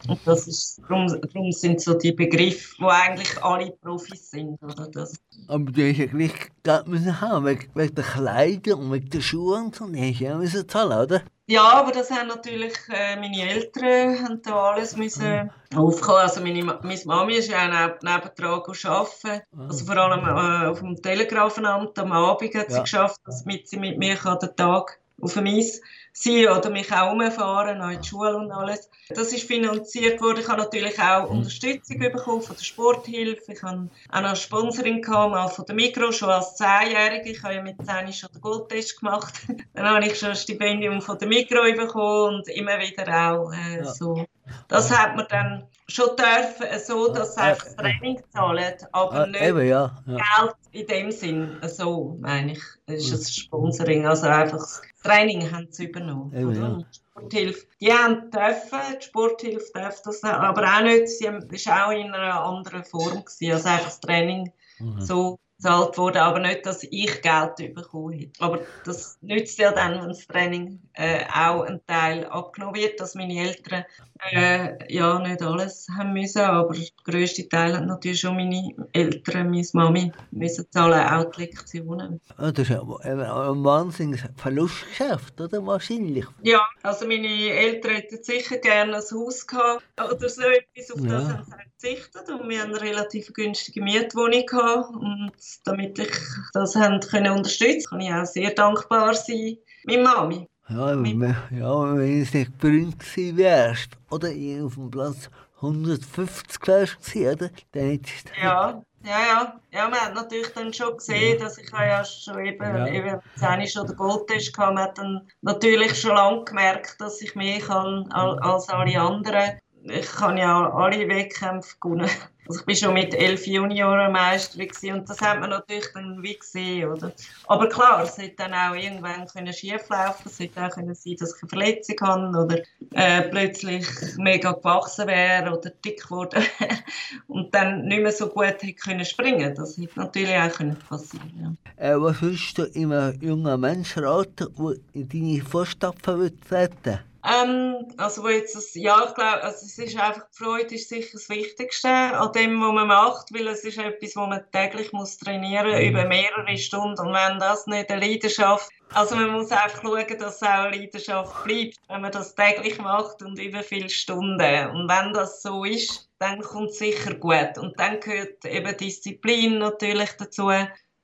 Und das ist, darum, darum sind so die Begriffe, wo eigentlich alle Profis sind. Oder das. Aber du hast ja gleich Geld müssen haben, wegen, wegen der Kleider und wegen der Schuhe und so, die hast ja müssen zahlen, oder? Ja, aber das haben natürlich äh, meine Eltern haben da alles müssen mhm. aufkommen. Also meine, meine Mami ist ja auch nebendran arbeiten. Mhm. Also vor allem äh, auf dem Telegrafenamt am Abend hat sie ja. geschafft, damit sie mit mir den Tag auf dem Eis sein oder mich auch umfahren, auch in die Schule und alles. Das ist finanziert worden. Ich habe natürlich auch mhm. Unterstützung bekommen von der Sporthilfe. Ich habe auch noch Sponsoring gehabt, mal von der Mikro, schon als Zehnjährige. Ich habe ja mit 10 schon den Goldtest gemacht. Dann habe ich schon ein Stipendium von der Mikro bekommen und immer wieder auch äh, so. Das hat man dann schon dürfen, so dass sie einfach das Training zahlen, aber nicht Eben, ja, ja. Geld in dem Sinn. So meine ich. Ist ein Sponsoring. Also einfach das Training haben sie übernommen. Eben, ja. Sporthilfe. Die haben dürfen, die Sporthilfe darf das aber auch nicht. Sie war auch in einer anderen Form. Gewesen. Also einfach das Training mhm. so gezahlt worden, aber nicht, dass ich Geld bekommen hätte. Aber das nützt ja dann, wenn das Training äh, auch ein Teil abgenommen wird, dass meine Eltern äh, ja nicht alles haben müssen, aber der grösste Teil hat natürlich schon meine Eltern, meine Mami, müssen zahlen, auch die Lektionen. Ah, das ist ein, ein wahnsinniges Verlustgeschäft, oder? Wahrscheinlich. Ja, also meine Eltern hätten sicher gerne ein Haus gehabt oder so etwas, auf das haben sie verzichtet und wir haben eine relativ günstige Mietwohnung gehabt und damit ich das haben können unterstützen, kann ich auch sehr dankbar sein. Meine Mami. Ja, wenn, ja, wenn es nicht berühmt gewesen wärst, oder auf dem Platz 150 wärst oder? Dann hättest du... Ja, ja, ja. Ja, man hat natürlich dann schon gesehen, dass ich ja schon eben, ja. eben 10 schon den Goldtest hatte. Man hat dann natürlich schon lange gemerkt, dass ich mehr kann als alle anderen. Ich kann ja alle Wettkämpfe gewinnen. Also ich bin schon mit elf Junioren Meisterin und das hat man natürlich dann wie gesehen, oder? Aber klar, es hätte dann auch irgendwann können schieflaufen, es hätte auch können sein, dass ich eine Verletzung habe oder äh, plötzlich mega gewachsen wäre oder dick geworden und dann nicht mehr so gut hätte können springen. Das hätte natürlich auch können passieren. Ja. Äh, was würdest du einem jungen Menschen raten, der in deine Fußstapfen treten will? Ähm, also wo jetzt das, ja, ich glaube, also es ist einfach, die Freude ist sicher das Wichtigste an dem, was man macht, weil es ist etwas, wo man täglich muss trainieren mhm. über mehrere Stunden. Und wenn das nicht eine Leidenschaft, also man muss einfach schauen, dass es auch eine Leidenschaft bleibt, wenn man das täglich macht und über viele Stunden. Und wenn das so ist, dann kommt es sicher gut. Und dann gehört eben Disziplin natürlich dazu,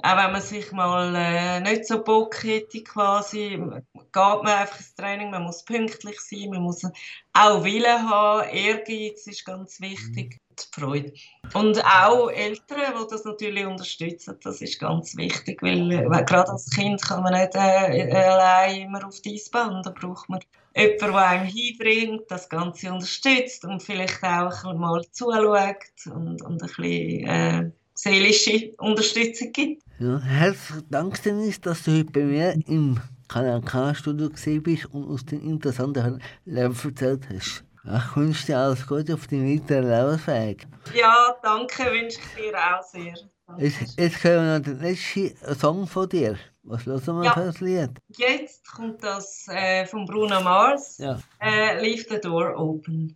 auch wenn man sich mal äh, nicht so Bock hätte, quasi, geht man einfach ins Training, man muss pünktlich sein, man muss auch Willen haben, Ehrgeiz ist ganz wichtig, mhm. die Freude. Und auch Eltern, die das natürlich unterstützen, das ist ganz wichtig, weil äh, gerade als Kind kann man nicht äh, allein immer auf die Eisbahn, da braucht man jemanden, der einem hinbringt, das Ganze unterstützt und vielleicht auch mal zuschaut und, und ein bisschen äh, seelische Unterstützung gibt. Ja, herzlichen Dank, Dennis, dass du heute bei mir im Kanal K-Studio gesehen bist und uns den interessanten Leben erzählt hast. Ich wünsche dir alles Gute auf deinem weiteren Lebensweg. Ja, danke, wünsche ich dir auch sehr. Jetzt, jetzt hören wir noch den letzten Song von dir. Was hören wir ja. für ein Lied? Jetzt kommt das äh, von Bruno Mars. Ja. Äh, Leave the Door Open.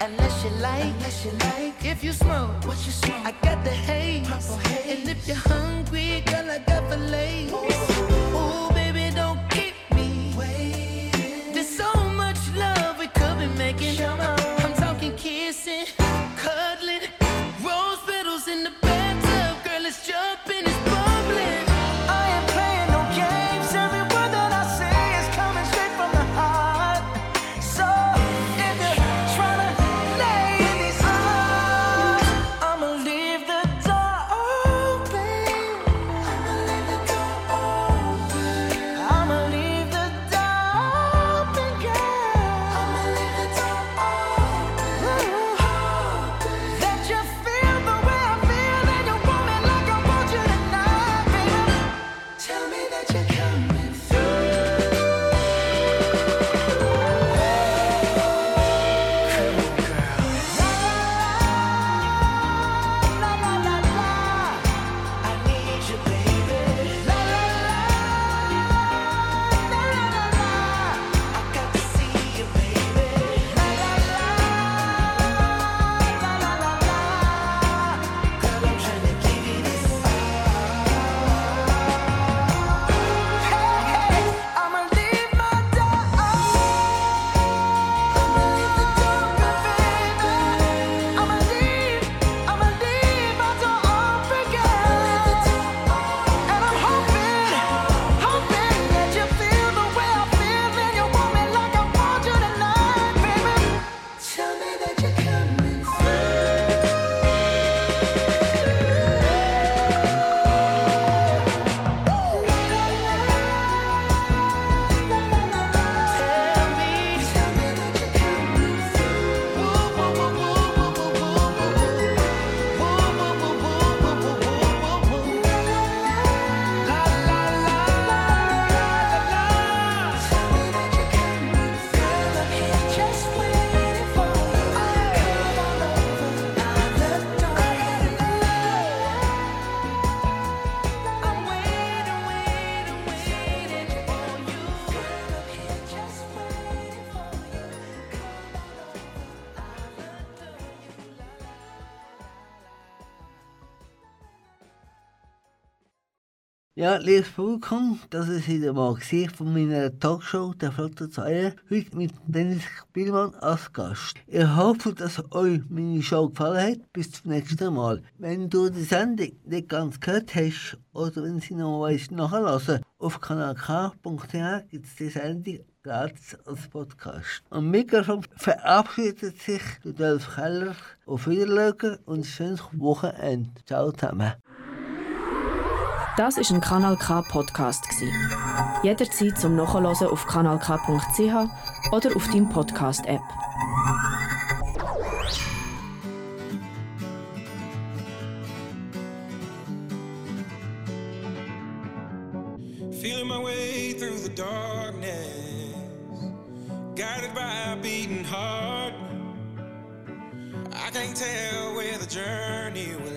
unless you like. You like. If you smoke, what you smoke? I got the haze. And if you're hungry, girl, I got the lace. Ooh. Ooh. Ja, liebes Publikum, das ist wieder mal von meiner Talkshow «Der Flotte Zeilen», heute mit Dennis Spielmann als Gast. Ich hoffe, dass euch meine Show gefallen hat. Bis zum nächsten Mal. Wenn du die Sendung nicht ganz gehört hast oder wenn sie noch weißt, nachhören auf kanalk.ch gibt es die Sendung gratis als Podcast. Am Mikrofon verabschiedet sich Rudolf Keller. Auf Wiedersehen und ein schönes Wochenende. Ciao zusammen. Das ist ein Kanal K Podcast Jederzeit zum Nachhören auf kanalk.ch oder auf deinem Podcast App. Feeling my way through the darkness, guided by a beating heart. I can't tell where the journey will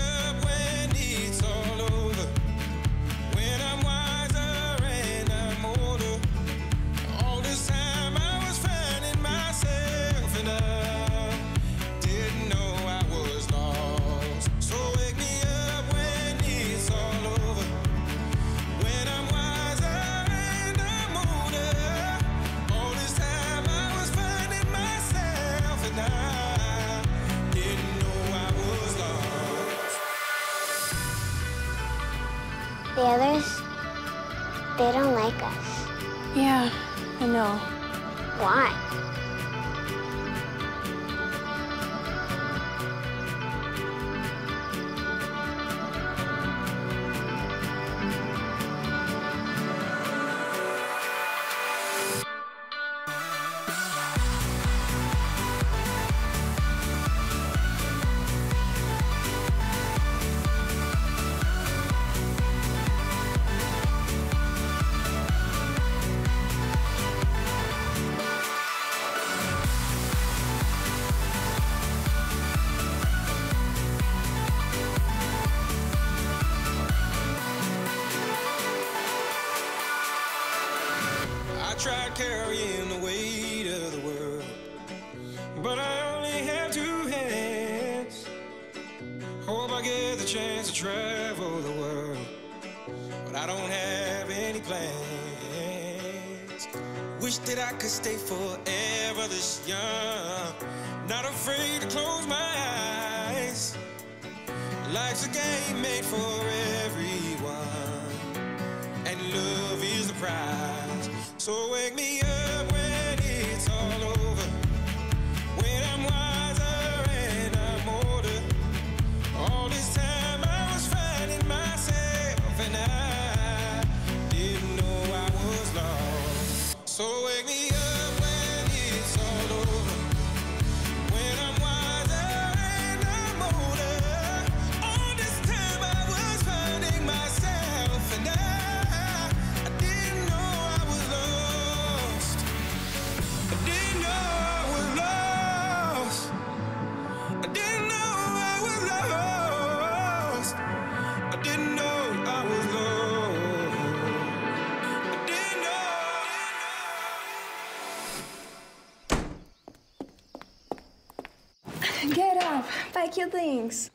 Things.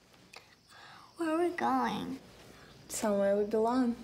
Where are we going? Somewhere we belong.